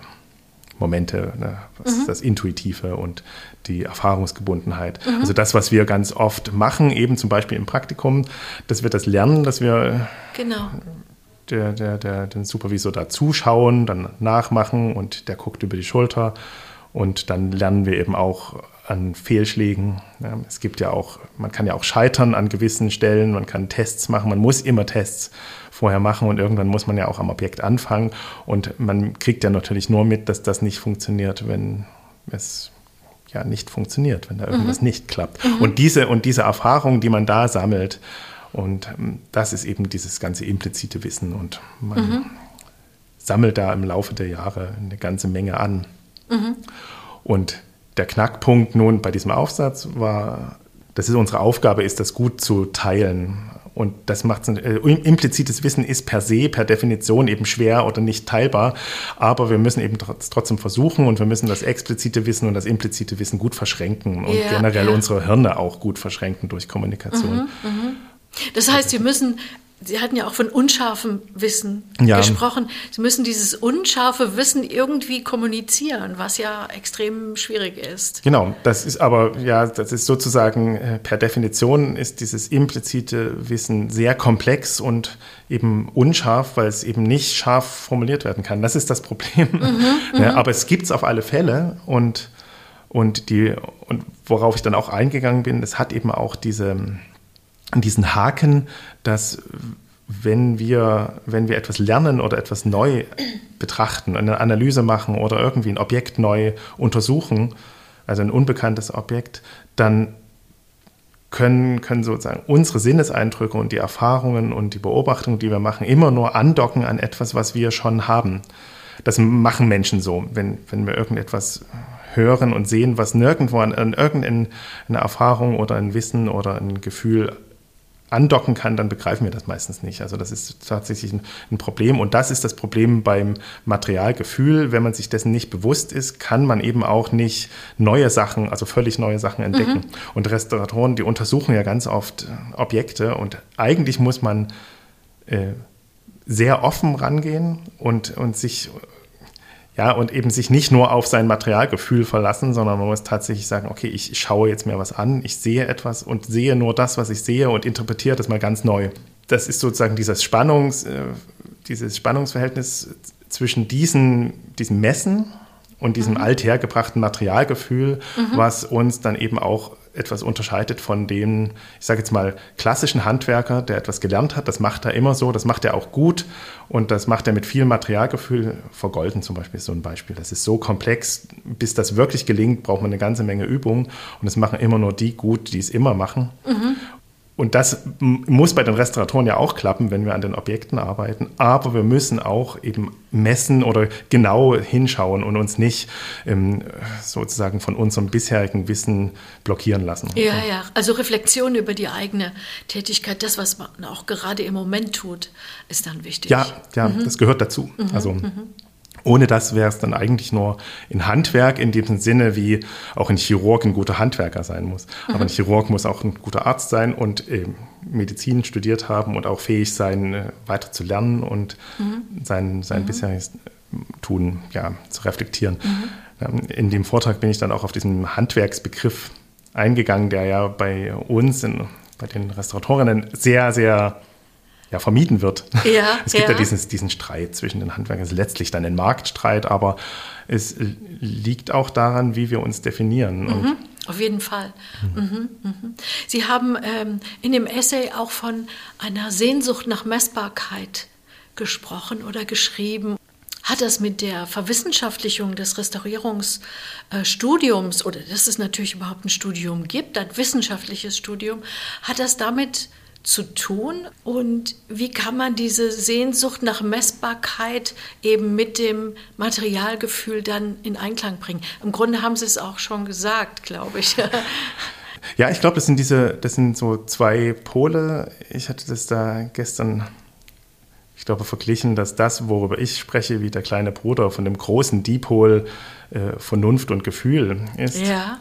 Momente, ne, was mhm. das Intuitive und die Erfahrungsgebundenheit. Mhm. Also das, was wir ganz oft machen, eben zum Beispiel im Praktikum, dass wir das lernen, dass wir genau. der, der, der, den Supervisor da zuschauen, dann nachmachen und der guckt über die Schulter und dann lernen wir eben auch an Fehlschlägen. Es gibt ja auch, man kann ja auch scheitern an gewissen Stellen, man kann Tests machen, man muss immer Tests vorher machen und irgendwann muss man ja auch am Objekt anfangen und man kriegt ja natürlich nur mit, dass das nicht funktioniert, wenn es ja nicht funktioniert, wenn da irgendwas mhm. nicht klappt. Mhm. Und diese und diese Erfahrung, die man da sammelt, und ähm, das ist eben dieses ganze implizite Wissen und man mhm. sammelt da im Laufe der Jahre eine ganze Menge an. Mhm. Und der Knackpunkt nun bei diesem Aufsatz war, das ist unsere Aufgabe, ist das gut zu teilen. Und das macht äh, implizites Wissen ist per se, per Definition eben schwer oder nicht teilbar. Aber wir müssen eben trotzdem versuchen und wir müssen das explizite Wissen und das implizite Wissen gut verschränken und ja, generell ja. unsere Hirne auch gut verschränken durch Kommunikation. Mhm, mh. Das heißt, Sie müssen Sie hatten ja auch von unscharfem Wissen ja. gesprochen. Sie müssen dieses unscharfe Wissen irgendwie kommunizieren, was ja extrem schwierig ist. Genau, das ist aber, ja, das ist sozusagen äh, per Definition ist dieses implizite Wissen sehr komplex und eben unscharf, weil es eben nicht scharf formuliert werden kann. Das ist das Problem. Mhm, *laughs* ja, mhm. aber es gibt es auf alle Fälle und, und, die, und worauf ich dann auch eingegangen bin, es hat eben auch diese diesen Haken, dass wenn wir, wenn wir etwas lernen oder etwas neu betrachten, eine Analyse machen oder irgendwie ein Objekt neu untersuchen, also ein unbekanntes Objekt, dann können, können sozusagen unsere Sinneseindrücke und die Erfahrungen und die Beobachtungen, die wir machen, immer nur andocken an etwas, was wir schon haben. Das machen Menschen so, wenn, wenn wir irgendetwas hören und sehen, was nirgendwo an, an irgendeine Erfahrung oder ein Wissen oder ein Gefühl andocken kann, dann begreifen wir das meistens nicht. Also das ist tatsächlich ein, ein, Problem. Und das ist das Problem beim Materialgefühl. Wenn man sich dessen nicht bewusst ist, kann man eben auch nicht neue Sachen, also völlig neue Sachen entdecken. Mhm. Und Restauratoren, die untersuchen ja ganz oft Objekte und eigentlich muss man äh, sehr offen rangehen und, und sich ja, und eben sich nicht nur auf sein Materialgefühl verlassen, sondern man muss tatsächlich sagen, okay, ich schaue jetzt mir was an, ich sehe etwas und sehe nur das, was ich sehe und interpretiere das mal ganz neu. Das ist sozusagen dieses, Spannungs, äh, dieses Spannungsverhältnis zwischen diesen, diesem Messen und diesem mhm. althergebrachten Materialgefühl, mhm. was uns dann eben auch etwas unterscheidet von dem, ich sage jetzt mal, klassischen Handwerker, der etwas gelernt hat. Das macht er immer so, das macht er auch gut und das macht er mit viel Materialgefühl. Vergolden zum Beispiel ist so ein Beispiel. Das ist so komplex, bis das wirklich gelingt, braucht man eine ganze Menge Übung und das machen immer nur die gut, die es immer machen. Mhm. Und das muss bei den Restauratoren ja auch klappen, wenn wir an den Objekten arbeiten. Aber wir müssen auch eben messen oder genau hinschauen und uns nicht ähm, sozusagen von unserem bisherigen Wissen blockieren lassen. Ja, ja. Also Reflexion über die eigene Tätigkeit, das, was man auch gerade im Moment tut, ist dann wichtig. Ja, ja, mhm. das gehört dazu. Mhm, also mhm. Ohne das wäre es dann eigentlich nur ein Handwerk in dem Sinne, wie auch ein Chirurg ein guter Handwerker sein muss. Mhm. Aber ein Chirurg muss auch ein guter Arzt sein und äh, Medizin studiert haben und auch fähig sein, äh, weiter zu lernen und mhm. sein, sein mhm. bisheriges Tun ja, zu reflektieren. Mhm. In dem Vortrag bin ich dann auch auf diesen Handwerksbegriff eingegangen, der ja bei uns, in, bei den Restauratorinnen, sehr, sehr ja, vermieden wird. Ja, *laughs* es gibt ja, ja diesen, diesen Streit zwischen den Handwerkern. Es ist letztlich dann ein Marktstreit, aber es liegt auch daran, wie wir uns definieren. Mhm, auf jeden Fall. Mhm, mhm. Sie haben ähm, in dem Essay auch von einer Sehnsucht nach Messbarkeit gesprochen oder geschrieben. Hat das mit der Verwissenschaftlichung des Restaurierungsstudiums, oder dass es natürlich überhaupt ein Studium gibt, ein wissenschaftliches Studium, hat das damit zu tun und wie kann man diese Sehnsucht nach Messbarkeit eben mit dem Materialgefühl dann in Einklang bringen. Im Grunde haben Sie es auch schon gesagt, glaube ich. Ja, ich glaube, das sind diese, das sind so zwei Pole. Ich hatte das da gestern, ich glaube, verglichen, dass das, worüber ich spreche, wie der kleine Bruder von dem großen Dipol äh, Vernunft und Gefühl ist. Ja.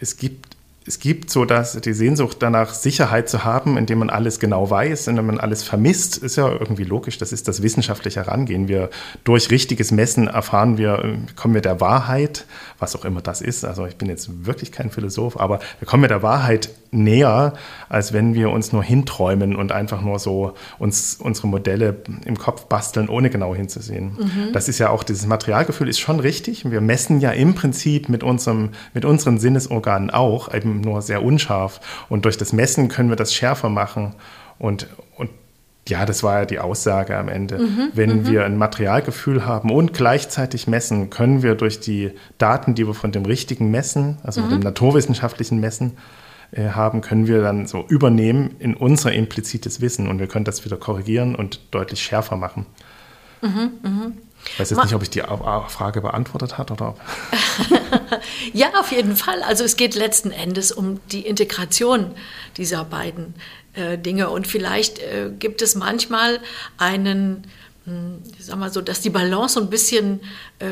Es gibt es gibt so dass die Sehnsucht danach, Sicherheit zu haben, indem man alles genau weiß, indem man alles vermisst, ist ja irgendwie logisch. Das ist das wissenschaftliche Herangehen. Wir durch richtiges Messen erfahren wir, kommen wir der Wahrheit, was auch immer das ist. Also ich bin jetzt wirklich kein Philosoph, aber wir kommen wir der Wahrheit näher, als wenn wir uns nur hinträumen und einfach nur so uns unsere Modelle im Kopf basteln, ohne genau hinzusehen. Mhm. Das ist ja auch dieses Materialgefühl ist schon richtig. Wir messen ja im Prinzip mit unserem mit unseren Sinnesorganen auch eben eben nur sehr unscharf. Und durch das Messen können wir das schärfer machen. Und, und ja, das war ja die Aussage am Ende. Mhm, Wenn mhm. wir ein Materialgefühl haben und gleichzeitig messen, können wir durch die Daten, die wir von dem richtigen Messen, also mhm. dem naturwissenschaftlichen Messen, äh, haben, können wir dann so übernehmen in unser implizites Wissen und wir können das wieder korrigieren und deutlich schärfer machen. Mhm, mh. Ich weiß jetzt nicht, ob ich die Frage beantwortet hat oder ob. *laughs* ja, auf jeden Fall. Also es geht letzten Endes um die Integration dieser beiden äh, Dinge. Und vielleicht äh, gibt es manchmal einen, mh, hm, sag mal so, dass die Balance so ein bisschen äh,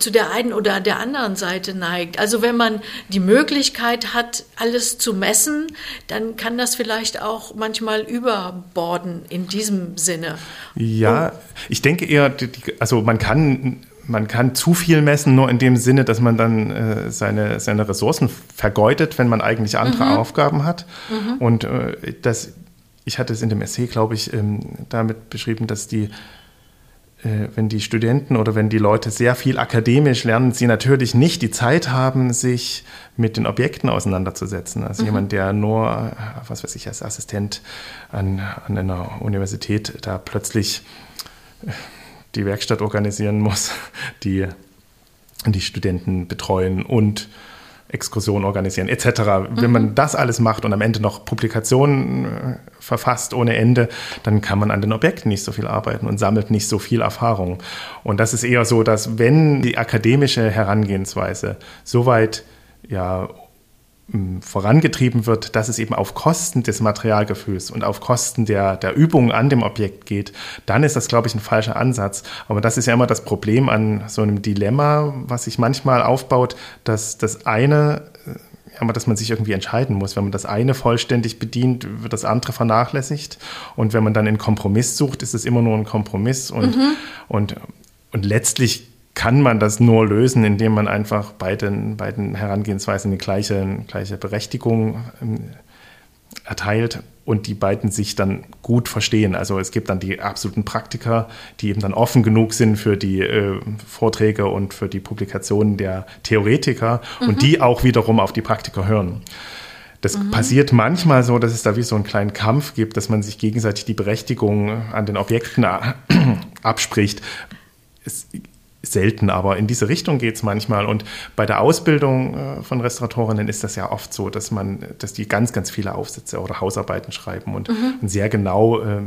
zu der einen oder der anderen Seite neigt. Also wenn man die Möglichkeit hat, alles zu messen, dann kann das vielleicht auch manchmal überborden in diesem Sinne. Ja, Und, ich denke eher, also man kann man kann zu viel messen, nur in dem Sinne, dass man dann äh, seine, seine Ressourcen vergeudet, wenn man eigentlich andere mhm. Aufgaben hat. Mhm. Und äh, das, ich hatte es in dem Essay, glaube ich, ähm, damit beschrieben, dass die äh, wenn die Studenten oder wenn die Leute sehr viel akademisch lernen, sie natürlich nicht die Zeit haben, sich mit den Objekten auseinanderzusetzen. Also mhm. jemand, der nur, äh, was weiß ich, als Assistent an, an einer Universität da plötzlich äh, die Werkstatt organisieren muss, *laughs* die die Studenten betreuen und Exkursionen organisieren etc. Mhm. Wenn man mhm. das alles macht und am Ende noch Publikationen äh, verfasst ohne Ende, dann kann man an den Objekten nicht so viel arbeiten und sammelt nicht so viel Erfahrung. Und das ist eher so, dass wenn die akademische Herangehensweise soweit ja vorangetrieben wird, dass es eben auf Kosten des Materialgefühls und auf Kosten der, der Übung an dem Objekt geht, dann ist das, glaube ich, ein falscher Ansatz. Aber das ist ja immer das Problem an so einem Dilemma, was sich manchmal aufbaut, dass das eine aber dass man sich irgendwie entscheiden muss. Wenn man das eine vollständig bedient, wird das andere vernachlässigt. Und wenn man dann einen Kompromiss sucht, ist es immer nur ein Kompromiss. Und, mhm. und, und letztlich kann man das nur lösen, indem man einfach beiden, beiden Herangehensweisen eine gleiche, gleiche Berechtigung ähm, erteilt und die beiden sich dann gut verstehen. Also es gibt dann die absoluten Praktiker, die eben dann offen genug sind für die äh, Vorträge und für die Publikationen der Theoretiker mhm. und die auch wiederum auf die Praktiker hören. Das mhm. passiert manchmal so, dass es da wie so einen kleinen Kampf gibt, dass man sich gegenseitig die Berechtigung an den Objekten *clears throat* abspricht. Es selten, aber in diese Richtung geht es manchmal. Und bei der Ausbildung äh, von Restauratorinnen ist das ja oft so, dass man, dass die ganz, ganz viele Aufsätze oder Hausarbeiten schreiben und, mhm. sehr genau äh,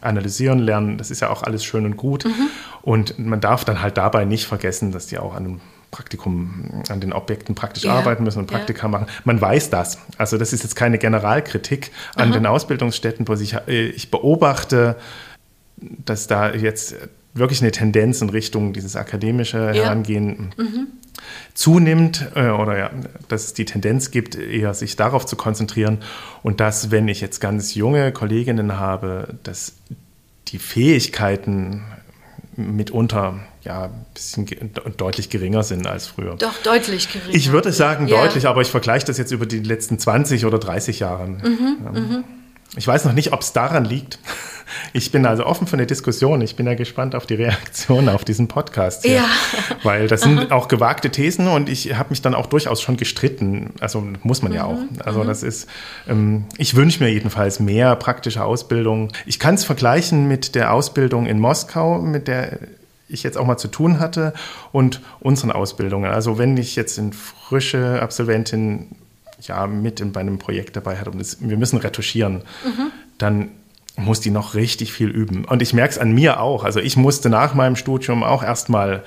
analysieren lernen. Das ist ja auch alles schön und gut. Mhm. Und man darf dann halt dabei nicht vergessen, dass die auch an einem Praktikum an den Objekten praktisch ja. arbeiten müssen und Praktika ja. machen. Man weiß das. Also das ist jetzt keine Generalkritik an Aha. den Ausbildungsstätten, wo ich, äh, ich beobachte, dass da jetzt wirklich eine Tendenz in Richtung dieses akademische ja. Herangehen mhm. zunimmt äh, oder ja, dass es die Tendenz gibt, eher sich darauf zu konzentrieren und dass, wenn ich jetzt ganz junge Kolleginnen habe, dass die Fähigkeiten mitunter ja, ein bisschen deutlich geringer sind als früher. Doch, deutlich geringer. Ich würde sagen ja. deutlich, aber ich vergleiche das jetzt über die letzten 20 oder 30 Jahre. Mhm, ja. mhm. Ich weiß noch nicht, ob es daran liegt. Ich bin also offen für eine Diskussion. Ich bin ja gespannt auf die Reaktion auf diesen Podcast. Hier. Ja. Weil das sind Aha. auch gewagte Thesen und ich habe mich dann auch durchaus schon gestritten. Also muss man ja mhm. auch. Also mhm. das ist, ähm, ich wünsche mir jedenfalls mehr praktische Ausbildung. Ich kann es vergleichen mit der Ausbildung in Moskau, mit der ich jetzt auch mal zu tun hatte und unseren Ausbildungen. Also wenn ich jetzt in frische Absolventin ja mit in, bei einem Projekt dabei hat und das, wir müssen retuschieren, mhm. dann muss die noch richtig viel üben. Und ich merke es an mir auch. Also ich musste nach meinem Studium auch erstmal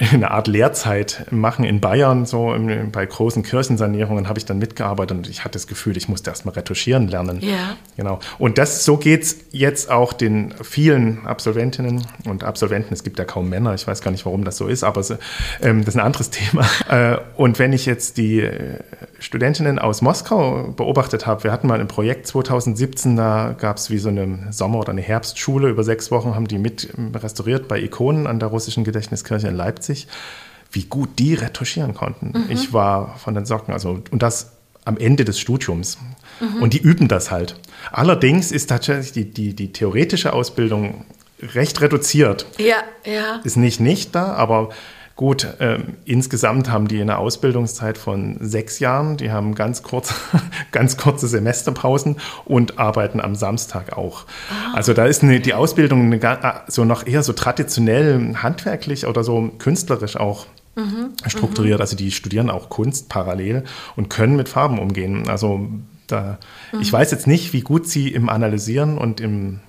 eine Art Lehrzeit machen in Bayern, so im, bei großen Kirchensanierungen habe ich dann mitgearbeitet und ich hatte das Gefühl, ich musste erstmal retuschieren lernen. Ja. Genau. Und das, so geht es jetzt auch den vielen Absolventinnen und Absolventen. Es gibt ja kaum Männer, ich weiß gar nicht, warum das so ist, aber so, ähm, das ist ein anderes *laughs* Thema. Äh, und wenn ich jetzt die äh, Studentinnen aus Moskau beobachtet habe, wir hatten mal ein Projekt 2017, da gab es wie so eine Sommer- oder eine Herbstschule, über sechs Wochen haben die mit restauriert bei Ikonen an der russischen Gedächtniskirche in Leipzig. Wie gut die retuschieren konnten. Mhm. Ich war von den Socken, also und das am Ende des Studiums. Mhm. Und die üben das halt. Allerdings ist tatsächlich die, die, die theoretische Ausbildung recht reduziert. Ja, ja. Ist nicht nicht da, aber Gut, ähm, insgesamt haben die eine Ausbildungszeit von sechs Jahren. Die haben ganz, kurz, *laughs* ganz kurze Semesterpausen und arbeiten am Samstag auch. Ah. Also da ist eine, die Ausbildung eine, äh, so noch eher so traditionell handwerklich oder so künstlerisch auch mhm. strukturiert. Mhm. Also die studieren auch Kunst parallel und können mit Farben umgehen. Also da, mhm. ich weiß jetzt nicht, wie gut sie im Analysieren und im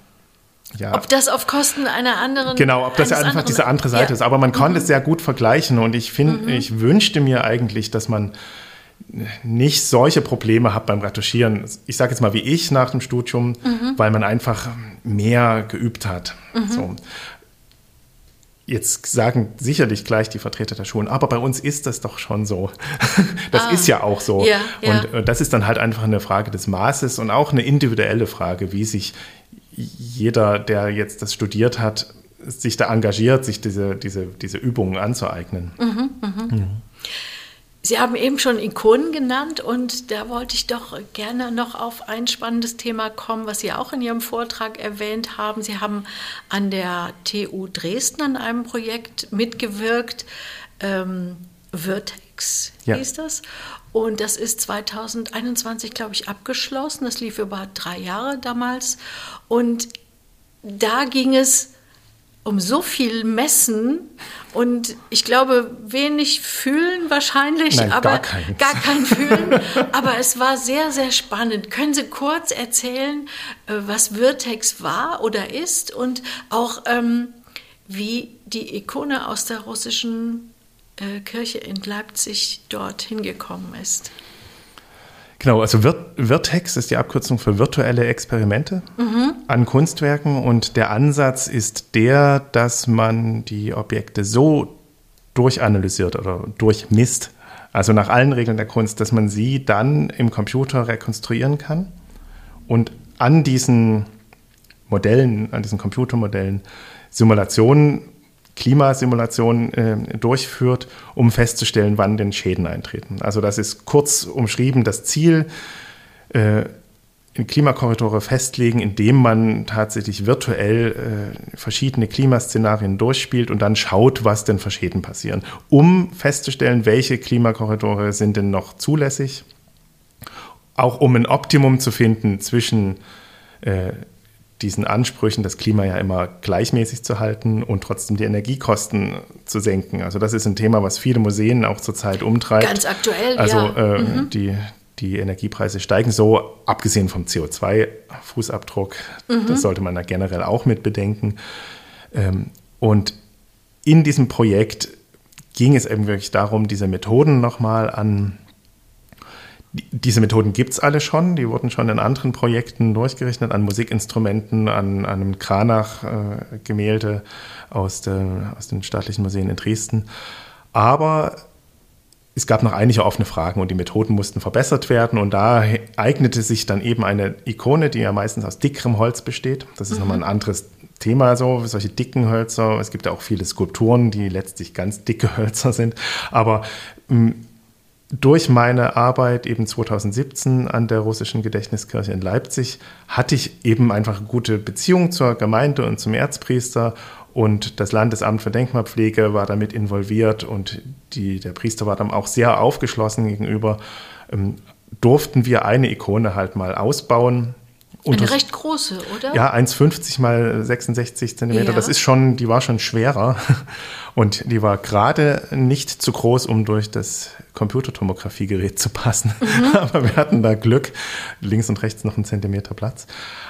ja. Ob das auf Kosten einer anderen. Genau, ob das ja einfach diese andere Seite ja. ist. Aber man konnte mhm. es sehr gut vergleichen und ich finde, mhm. ich wünschte mir eigentlich, dass man nicht solche Probleme hat beim Retuschieren. Ich sage jetzt mal wie ich nach dem Studium, mhm. weil man einfach mehr geübt hat. Mhm. So. Jetzt sagen sicherlich gleich die Vertreter der Schulen, aber bei uns ist das doch schon so. *laughs* Das ah. ist ja auch so. Ja. Und das ist dann halt einfach eine Frage des Maßes und auch eine individuelle Frage, wie sich jeder, der jetzt das studiert hat, sich da engagiert, sich diese, diese, diese Übungen anzueignen. Mhm, mh. mhm. Sie haben eben schon Ikonen genannt und da wollte ich doch gerne noch auf ein spannendes Thema kommen, was Sie auch in Ihrem Vortrag erwähnt haben. Sie haben an der TU Dresden an einem Projekt mitgewirkt, ähm, Vertex ja. hieß das. Und das ist 2021, glaube ich, abgeschlossen. Das lief über drei Jahre damals. Und da ging es um so viel Messen und ich glaube wenig fühlen wahrscheinlich, Nein, aber gar, gar kein Fühlen. *laughs* aber es war sehr, sehr spannend. Können Sie kurz erzählen, äh, was Virtex war oder ist und auch ähm, wie die Ikone aus der russischen Kirche in Leipzig dort hingekommen ist? Genau, also Virtex ist die Abkürzung für virtuelle Experimente mhm. an Kunstwerken und der Ansatz ist der, dass man die Objekte so durchanalysiert oder durchmisst, also nach allen Regeln der Kunst, dass man sie dann im Computer rekonstruieren kann und an diesen Modellen, an diesen Computermodellen Simulationen, Klimasimulationen äh, durchführt, um festzustellen, wann denn Schäden eintreten. Also das ist kurz umschrieben das Ziel, äh, in Klimakorridore festlegen, indem man tatsächlich virtuell äh, verschiedene Klimaszenarien durchspielt und dann schaut, was denn für Schäden passieren, um festzustellen, welche Klimakorridore sind denn noch zulässig, auch um ein Optimum zu finden zwischen äh, diesen Ansprüchen, das Klima ja immer gleichmäßig zu halten und trotzdem die Energiekosten zu senken. Also das ist ein Thema, was viele Museen auch zurzeit umtreibt. Ganz aktuell, also, ja. Äh, mhm. die, die Energiepreise steigen so, abgesehen vom CO2-Fußabdruck. Mhm. Das sollte man da generell auch mit bedenken. Ähm, und in diesem Projekt ging es eben wirklich darum, diese Methoden nochmal an diese Methoden gibt es alle schon, die wurden schon in anderen Projekten durchgerechnet, an Musikinstrumenten, an, an einem Kranach-Gemälde äh, aus, aus den staatlichen Museen in Dresden. Aber es gab noch einige offene Fragen und die Methoden mussten verbessert werden. Und da eignete sich dann eben eine Ikone, die ja meistens aus dickerem Holz besteht. Das ist mhm. nochmal ein anderes Thema, so solche dicken Hölzer. Es gibt ja auch viele Skulpturen, die letztlich ganz dicke Hölzer sind. Aber hm, durch meine Arbeit eben 2017 an der russischen Gedächtniskirche in Leipzig hatte ich eben einfach eine gute Beziehung zur Gemeinde und zum Erzpriester und das Landesamt für Denkmalpflege war damit involviert und die, der Priester war dann auch sehr aufgeschlossen gegenüber. Ähm, durften wir eine Ikone halt mal ausbauen eine recht große, oder? Ja, 1,50 mal 66 Zentimeter. Ja. Das ist schon, die war schon schwerer. Und die war gerade nicht zu groß, um durch das Computertomographiegerät zu passen. Mhm. *laughs* Aber wir hatten da Glück. Links und rechts noch einen Zentimeter Platz.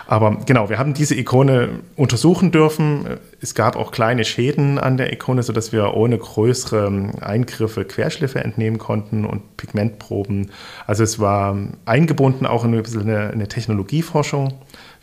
Aber genau, wir haben diese Ikone untersuchen dürfen. Es gab auch kleine Schäden an der Ikone, sodass wir ohne größere Eingriffe Querschliffe entnehmen konnten und Pigmentproben. Also es war eingebunden auch in eine, eine Technologieforschung.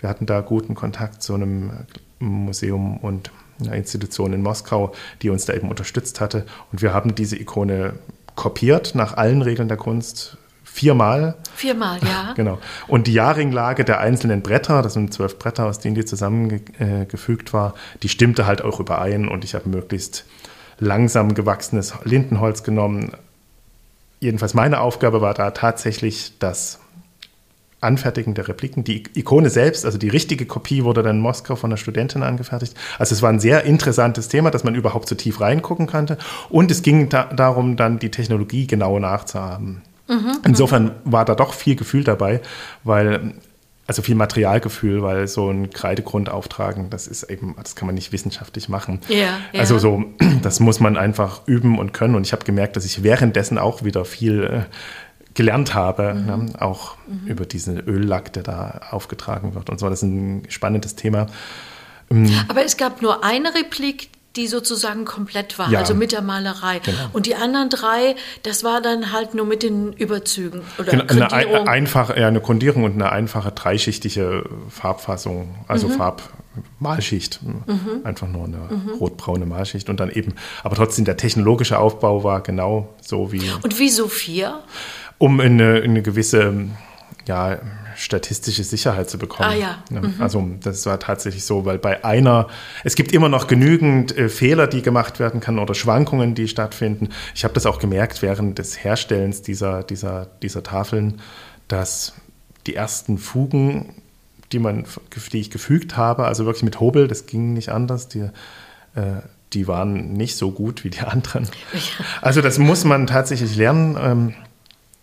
Wir hatten da guten Kontakt zu einem Museum und einer Institution in Moskau, die uns da eben unterstützt hatte. Und wir haben diese Ikone kopiert nach allen Regeln der Kunst, Viermal. Viermal, ja. *laughs* Genau. Und die Jahrringlage der einzelnen Bretter, das sind zwölf Bretter, aus denen die zusammengefügt war, die stimmte halt auch überein und ich habe möglichst langsam gewachsenes Lindenholz genommen. Jedenfalls meine Aufgabe war da tatsächlich das Anfertigen der Repliken. Die Ikone selbst, also die richtige Kopie, wurde dann in Moskau von einer Studentin angefertigt. Also es war ein sehr interessantes Thema, dass man überhaupt so tief reingucken konnte. Und es ging da darum, dann die Technologie genau nachzuhaben. Mhm, Insofern war da doch viel Gefühl dabei, weil also viel Materialgefühl, weil so ein Kreidegrund auftragen, das ist eben, das kann man nicht wissenschaftlich machen. Ja, ja. Also so, das muss man einfach üben und können. Und ich habe gemerkt, dass ich währenddessen auch wieder viel äh, gelernt habe, mhm. ne? auch mhm. über diesen Öllack, der da aufgetragen wird und so. Das ist ein spannendes Thema. Ähm, Aber es gab nur eine Replik, die sozusagen komplett war, ja. also mit der Malerei. Genau. Und die anderen drei, das war dann halt nur mit den Überzügen oder genau, eine, eine einfache, ja, eine Grundierung und eine einfache dreischichtige Farbfassung, also mhm. Farbmalschicht, mhm. einfach nur eine mhm. rotbraune Malschicht und dann eben, aber trotzdem der technologische Aufbau war genau so wie. Und wie Sophia? Um eine, eine gewisse ja, statistische Sicherheit zu bekommen. Ah, ja. Mhm. Also das war tatsächlich so, weil bei einer, es gibt immer noch genügend äh, Fehler, die gemacht werden können oder Schwankungen, die stattfinden. Ich habe das auch gemerkt während des Herstellens dieser, dieser, dieser Tafeln, dass die ersten Fugen, die, man, die ich gefügt habe, also wirklich mit Hobel, das ging nicht anders, die, äh, die waren nicht so gut wie die *laughs* anderen. Also das muss man tatsächlich lernen. Ähm,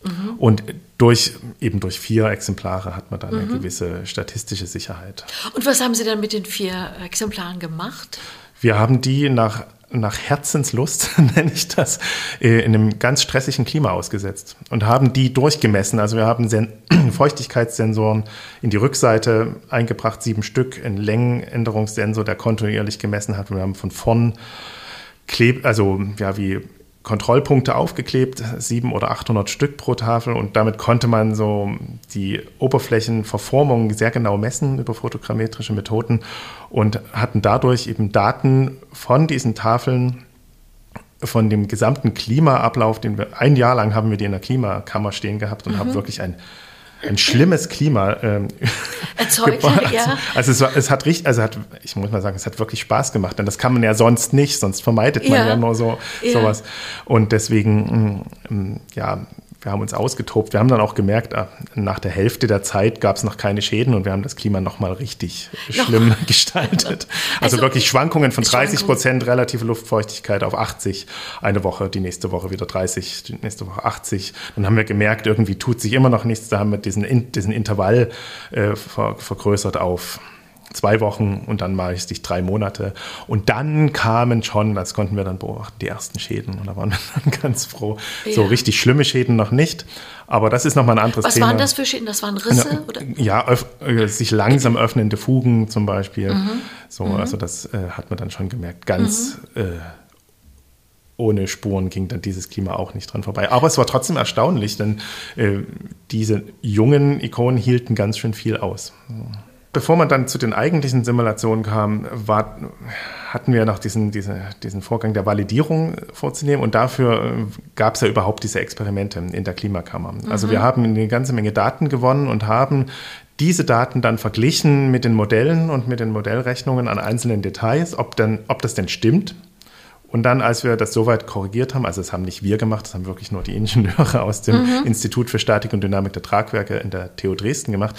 Mhm. Und durch, eben durch vier Exemplare hat man dann mhm. eine gewisse statistische Sicherheit. Und was haben Sie dann mit den vier Exemplaren gemacht? Wir haben die nach, nach Herzenslust, *laughs* nenne ich das, äh, in einem ganz stressigen Klima ausgesetzt und haben die durchgemessen. Also wir haben Sen *clears throat* Feuchtigkeitssensoren in die Rückseite eingebracht, sieben Stück, einen Längenänderungssensor, der kontinuierlich gemessen hat. Wir haben von vorn Kleb, also ja, wie Kontrollpunkte aufgeklebt, sieben oder 800 Stück pro Tafel und damit konnte man so die Oberflächenverformung sehr genau messen über fotogrammetrische Methoden und hatten dadurch eben Daten von diesen Tafeln von dem gesamten Klimaablauf, den wir ein Jahr lang haben wir die in der Klimakammer stehen gehabt und mhm. haben wirklich ein ein schlimmes Klima ähm, *laughs* erzeugt. ja. Also es, es hat richtig, also hat, ich muss mal sagen, es hat wirklich Spaß gemacht, denn das kann man ja sonst nicht, sonst vermeidet man ja, ja nur so ja. sowas. Und deswegen, mm, mm, ja, wir haben uns ausgetobt. Wir haben dann auch gemerkt, ah, nach der Hälfte der Zeit gab es noch keine Schäden und wir haben das Klima nochmal richtig schlimm *laughs* gestaltet. Also, also, wirklich Schwankungen von 30 Prozent relative Luftfeuchtigkeit auf 80 eine Woche, die nächste Woche wieder 30, die nächste Woche 80. Dann haben wir gemerkt, irgendwie tut sich immer noch nichts. Da haben wir diesen, diesen Intervall äh, vergrößert auf zwei Wochen und dann mache ich es dich drei Monate. Und dann kamen schon, das konnten wir dann beobachten, die ersten Schäden. Und da waren wir *laughs* dann ganz froh. Ja. So richtig schlimme Schäden noch nicht. Aber das ist nochmal ein anderes Was Thema. Was waren das für Schäden? Das waren Risse? Oder? Ja, äh, sich langsam öffnende Fugen zum Beispiel. Mhm. So, mhm. Also das äh, hat man dann schon gemerkt. Ganz mhm. äh, ohne Spuren ging dann dieses Klima auch nicht dran vorbei. Aber es war trotzdem erstaunlich, denn äh, diese jungen Ikonen hielten ganz schön viel aus. Bevor man dann zu den eigentlichen Simulationen kam, war, hatten wir noch diesen, diese, diesen Vorgang der Validierung vorzunehmen und dafür äh, gab es ja überhaupt diese Experimente in der Klimakammer. Mhm. Also wir haben eine ganze Menge Daten gewonnen und haben diese Daten dann verglichen mit den Modellen und mit den Modellrechnungen an einzelnen Details, ob, denn, ob das denn stimmt. Und dann, als wir das soweit korrigiert haben, also das haben nicht wir gemacht, das haben wirklich nur die Ingenieure aus dem mhm. Institut für Statik und Dynamik der Tragwerke in der TU Dresden gemacht,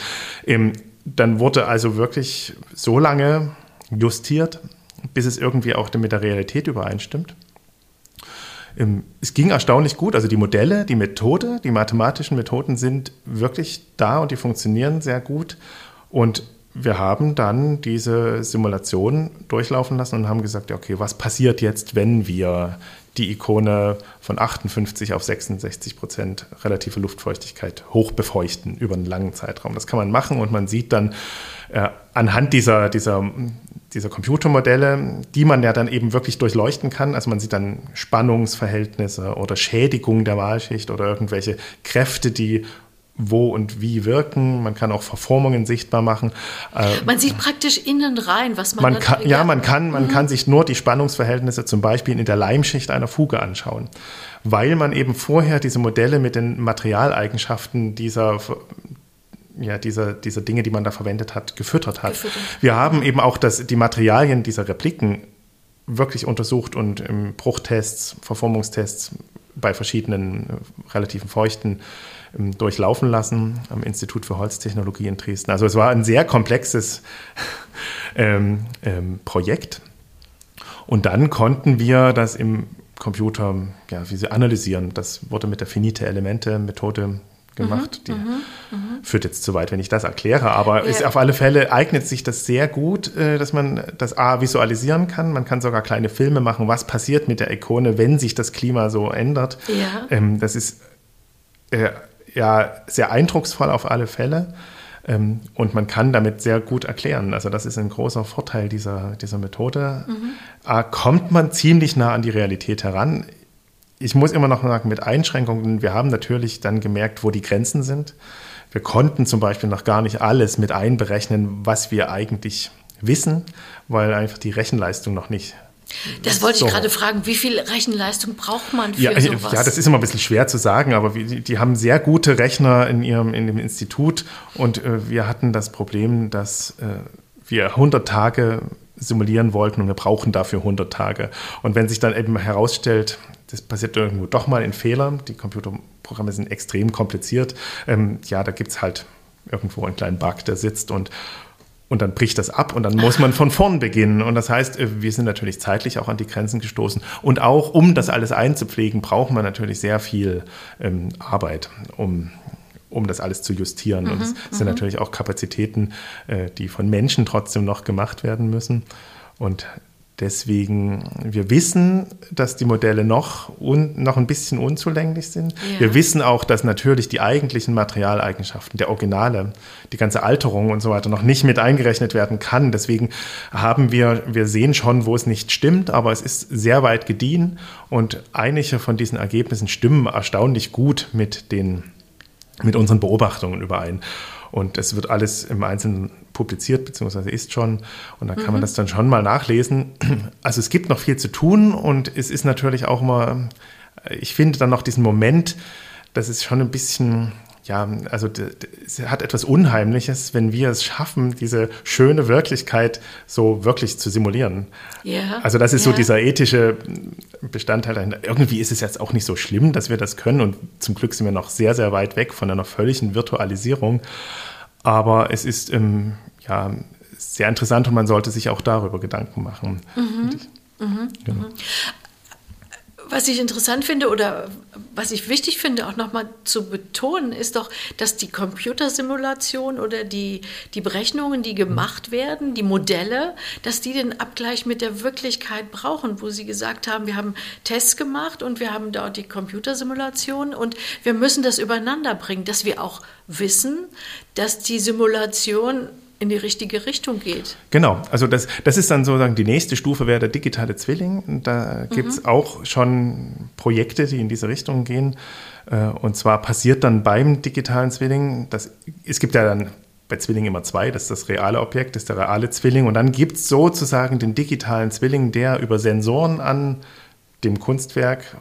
dann wurde also wirklich so lange justiert, bis es irgendwie auch mit der Realität übereinstimmt. Ähm, es ging erstaunlich gut. Also die Modelle, die Methode, die mathematischen Methoden sind wirklich da und die funktionieren sehr gut. Und wir haben dann diese Simulation durchlaufen lassen und haben gesagt, okay, was passiert jetzt, wenn wir die Ikone von 58 auf 66 Prozent relative Luftfeuchtigkeit hoch befeuchten über einen langen Zeitraum. Das kann man machen und man sieht dann äh, anhand dieser, dieser, dieser Computermodelle, die man ja dann eben wirklich durchleuchten kann. Also man sieht dann Spannungsverhältnisse oder Schädigung der Wahlschicht oder irgendwelche Kräfte, die wo und wie wirken. Man kann auch Verformungen sichtbar machen. Äh, man sieht praktisch innen rein, was man, man kann. Ja, man kann, man mhm. kann sich nur die Spannungsverhältnisse zum Beispiel in der Leimschicht einer Fuge anschauen, weil man eben vorher diese Modelle mit den Materialeigenschaften dieser ja, dieser, dieser Dinge, die man da verwendet hat, gefüttert hat. Gefüttert. Wir haben eben auch das, die Materialien dieser Repliken wirklich untersucht und im Bruchtests, Verformungstests bei verschiedenen äh, relativen feuchten durchlaufen lassen am Institut für Holztechnologie in Dresden. Also es war ein sehr komplexes *laughs* ähm, ähm, Projekt. Und dann konnten wir das im Computer ja, wie sie analysieren. Das wurde mit der finite Elemente Methode gemacht. Mhm, die mhm, mhm. führt jetzt zu weit, wenn ich das erkläre, aber ja. ist auf alle Fälle eignet sich das sehr gut, äh, dass man das A visualisieren kann. Man kann sogar kleine Filme machen, was passiert mit der Ikone, wenn sich das Klima so ändert. Ja. Ähm, das ist äh, ja sehr eindrucksvoll auf alle Fälle. Ähm, und man kann damit sehr gut erklären. Also das ist ein großer Vorteil dieser, dieser Methode. Mhm. kommt man ziemlich nah an die Realität heran. Ich muss immer noch sagen, mit Einschränkungen, wir haben natürlich dann gemerkt, wo die Grenzen sind. Wir konnten zum Beispiel noch gar nicht alles mit einberechnen, was wir eigentlich wissen, weil einfach die Rechenleistung noch nicht das wollte so. ich gerade fragen, wie viel Rechenleistung braucht man für ja, sowas? Ja, das ist immer ein bisschen schwer zu sagen, aber die, die haben sehr gute Rechner in ihrem in dem Institut und äh, wir hatten das Problem, dass äh, wir 100 Tage simulieren wollten und wir brauchen dafür 100 Tage. Und wenn sich dann eben herausstellt, das passiert irgendwo doch mal in Fehlern, die Computerprogramme sind extrem kompliziert, ähm, ja, da gibt es halt irgendwo einen kleinen Bug, der sitzt und und dann bricht das ab und dann muss man von vorn beginnen. Und das heißt, äh, wir sind natürlich zeitlich auch an die Grenzen gestoßen. Und auch um das alles einzupflegen, braucht man natürlich sehr viel ähm, Arbeit, um, um das alles zu justieren. Mhm, und es sind mhm. natürlich auch Kapazitäten, äh, die von Menschen trotzdem noch gemacht werden müssen. Und Deswegen, wir wissen, dass die Modelle noch, un, noch ein bisschen unzulänglich sind. Ja. Wir wissen auch, dass natürlich die eigentlichen Materialeigenschaften, der Originale, die ganze Alterung und so weiter noch nicht mit eingerechnet werden kann. Deswegen haben wir, wir sehen schon, wo es nicht stimmt, aber es ist sehr weit gediehen und einige von diesen Ergebnissen stimmen erstaunlich gut mit den, mit unseren Beobachtungen überein. Und es wird alles im Einzelnen publiziert, beziehungsweise ist schon. Und da kann mhm. man das dann schon mal nachlesen. Also es gibt noch viel zu tun und es ist natürlich auch immer, ich finde dann noch diesen Moment, das ist schon ein bisschen, ja, also es hat etwas Unheimliches, wenn wir es schaffen, diese schöne Wirklichkeit so wirklich zu simulieren. Ja. Also das ist ja. so dieser ethische Bestandteil dahinter. Irgendwie ist es jetzt auch nicht so schlimm, dass wir das können und zum Glück sind wir noch sehr, sehr weit weg von einer völligen Virtualisierung. Aber es ist ähm, ja, sehr interessant und man sollte sich auch darüber Gedanken machen. Mhm. Mhm. Genau. Mhm. Was ich interessant finde oder was ich wichtig finde, auch nochmal zu betonen, ist doch, dass die Computersimulation oder die, die Berechnungen, die gemacht werden, die Modelle, dass die den Abgleich mit der Wirklichkeit brauchen, wo sie gesagt haben, wir haben Tests gemacht und wir haben dort die Computersimulation und wir müssen das übereinander bringen, dass wir auch wissen, dass die Simulation in die richtige Richtung geht. Genau, also das, das ist dann sozusagen die nächste Stufe, wäre der digitale Zwilling. Da gibt es mhm. auch schon Projekte, die in diese Richtung gehen. Äh, und zwar passiert dann beim digitalen Zwilling, das, es gibt ja dann bei Zwilling immer zwei, das ist das reale Objekt, das ist der reale Zwilling. Und dann gibt es sozusagen den digitalen Zwilling, der über Sensoren an dem Kunstwerk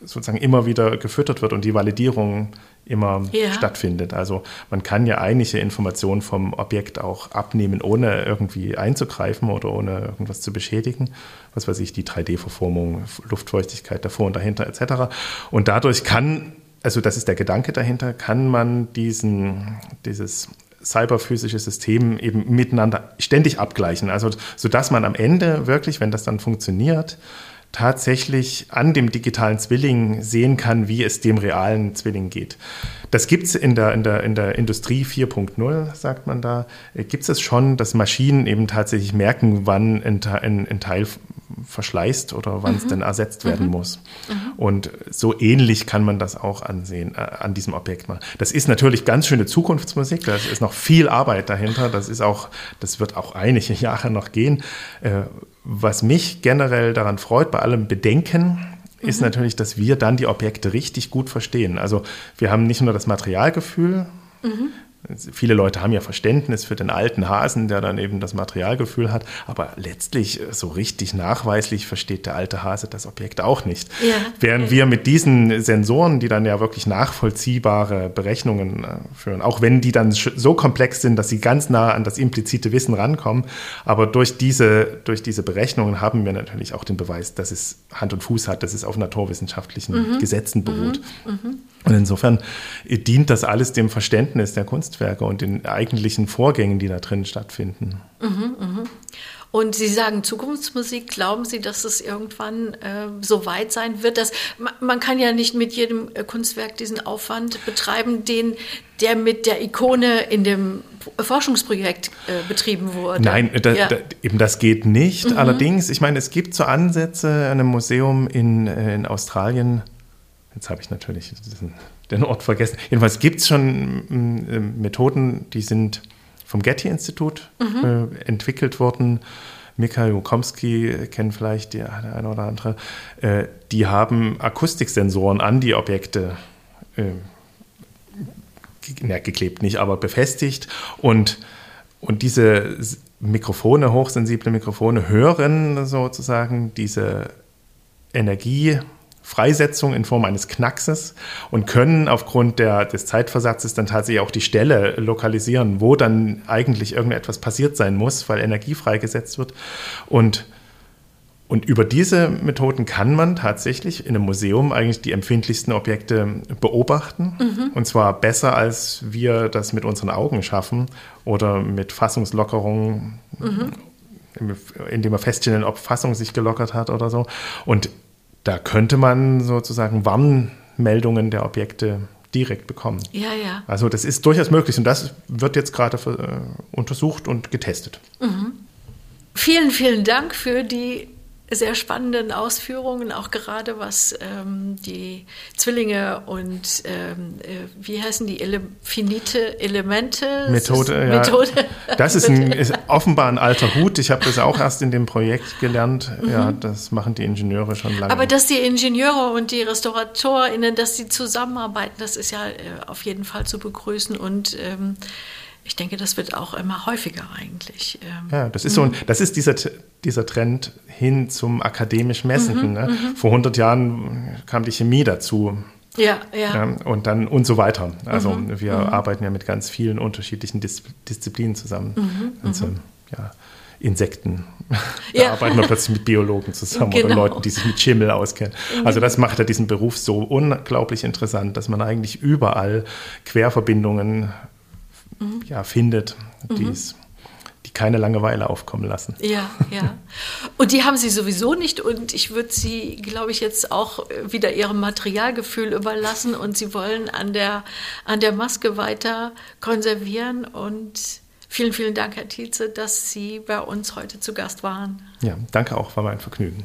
sozusagen immer wieder gefüttert wird und die Validierung immer ja. stattfindet. Also man kann ja einige Informationen vom Objekt auch abnehmen, ohne irgendwie einzugreifen oder ohne irgendwas zu beschädigen. Was weiß ich, die 3D-Verformung, Luftfeuchtigkeit davor und dahinter etc. Und dadurch kann, also das ist der Gedanke dahinter, kann man diesen, dieses cyberphysische System eben miteinander ständig abgleichen. Also sodass man am Ende wirklich, wenn das dann funktioniert, tatsächlich an dem digitalen Zwilling sehen kann, wie es dem realen Zwilling geht. Das gibt es in der, in, der, in der Industrie 4.0, sagt man da, äh, gibt es schon, dass Maschinen eben tatsächlich merken, wann ein, ein, ein Teil verschleißt oder wann mhm. es denn ersetzt werden mhm. muss. Mhm. Und so ähnlich kann man das auch ansehen, äh, an diesem Objekt mal. Das ist natürlich ganz schöne Zukunftsmusik, da ist noch viel Arbeit dahinter, das ist auch, das wird auch einige *laughs* Jahre noch gehen. Äh, was mich generell daran freut, bei allem Bedenken, ist mhm. natürlich, dass wir dann die Objekte richtig gut verstehen. Also wir haben nicht nur das Materialgefühl, mhm. Viele Leute haben ja Verständnis für den alten Hasen, der dann eben das Materialgefühl hat, aber letztlich äh, so richtig nachweislich versteht der alte Hase das Objekt auch nicht. Ja. Während wir mit diesen Sensoren, die dann ja wirklich nachvollziehbare Berechnungen äh, führen, auch wenn die dann so komplex sind, dass sie ganz nah an das implizite Wissen rankommen, aber durch diese, durch diese Berechnungen haben wir natürlich auch den Beweis, dass es Hand und Fuß hat, dass es auf naturwissenschaftlichen mhm. Gesetzen beruht. Mhm. Mhm. Und insofern dient das alles dem Verständnis der Kunstwerke und den eigentlichen Vorgängen, die da drin stattfinden. Mhm, mh. Und Sie sagen Zukunftsmusik, glauben Sie, dass es irgendwann äh, so weit sein wird, dass man, man kann ja nicht mit jedem äh, Kunstwerk diesen Aufwand betreiben, den der mit der Ikone in dem Forschungsprojekt äh, betrieben wurde. Nein, da, ja. da, eben das geht nicht. Mhm. Allerdings, ich meine, es gibt so Ansätze an einem Museum in, äh, in Australien, Jetzt habe ich natürlich den Ort vergessen. Jedenfalls gibt es schon mm, äh, Methoden, die sind vom Getty-Institut mhm. äh, entwickelt worden. Mikhail Wukomski kennen vielleicht die, der eine oder andere. Äh, die haben Akustiksensoren an die Objekte äh, ja, geklebt, nicht, aber befestigt. Und, und diese Mikrofone, hochsensible Mikrofone, hören sozusagen diese Energie Freisetzung in Form eines Knackses und können aufgrund der, des Zeitversatzes dann tatsächlich auch die Stelle lokalisieren, wo dann eigentlich irgendetwas passiert sein muss, weil Energie freigesetzt wird. Und, und über diese Methoden kann man tatsächlich in einem Museum eigentlich die empfindlichsten Objekte beobachten. Mhm. Und zwar besser, als wir das mit unseren Augen schaffen oder mit Fassungslockerungen. Mhm indem wir feststellen, ob Fassung sich gelockert hat oder so. Und da könnte man sozusagen Warnmeldungen der Objekte direkt bekommen. Ja, ja. Also das ist durchaus möglich und das wird jetzt gerade äh, untersucht und getestet. Mhm. Vielen, vielen Dank für die sehr spannenden Ausführungen, auch gerade was ähm, die Zwillinge und ähm, äh, wie heißen die Ele finite Elemente Methode. Ist, ja. Methode. Das ist, ein, *laughs* ist, offenbar ein alter Hut. Ich habe das auch erst in dem Projekt gelernt. Mhm. Ja, das machen die Ingenieure schon lange. Aber dass die Ingenieure und die RestauratorInnen, dass sie zusammenarbeiten, das ist ja äh, auf jeden Fall zu begrüßen und ähm, ich denke, das wird auch immer häufiger eigentlich. Ähm, ja, das ist so ein, das ist dieser, dieser Trend hin zum akademisch Messenden. Mhm, ne? Mhm. Vor 100 Jahren kam die Chemie dazu. Ja, ja. ja und dann und so weiter. Also mhm, wir mhm. arbeiten ja mit ganz vielen unterschiedlichen Dis Disziplinen zusammen. Mhm, also, ja, Insekten. *laughs* Da ja. arbeiten wir plötzlich mit Biologen zusammen genau. oder Leuten, die sich mit Schimmel auskennen. Also das macht ja diesen Beruf so unglaublich interessant, dass man eigentlich überall Querverbindungen mhm. ja, findet, mhm. die keine Langeweile aufkommen lassen. Ja, ja. Und die haben sie sowieso nicht und ich würde sie, glaube ich, jetzt auch wieder ihrem Materialgefühl überlassen und sie wollen an der, an der Maske weiter konservieren und Vielen, vielen Dank, Herr Tietze, dass Sie bei uns heute zu Gast waren. Ja, danke auch, war mein Vergnügen.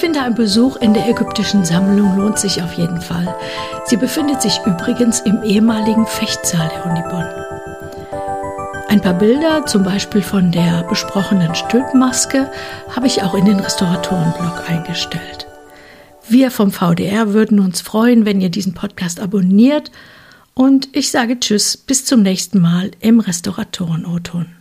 Finde, ein Besuch in der ägyptischen Sammlung lohnt sich auf jeden Fall. Sie befindet sich übrigens im ehemaligen Fechtsaal der Uni Bonn. Ein paar Bilder, zum Beispiel von der besprochenen Stülpmaske, habe ich auch in den Restauratorenblog eingestellt. Wir vom VDR würden uns freuen, wenn ihr diesen Podcast abonniert und ich sage Tschüss, bis zum nächsten Mal im Restauratoren-O-Ton.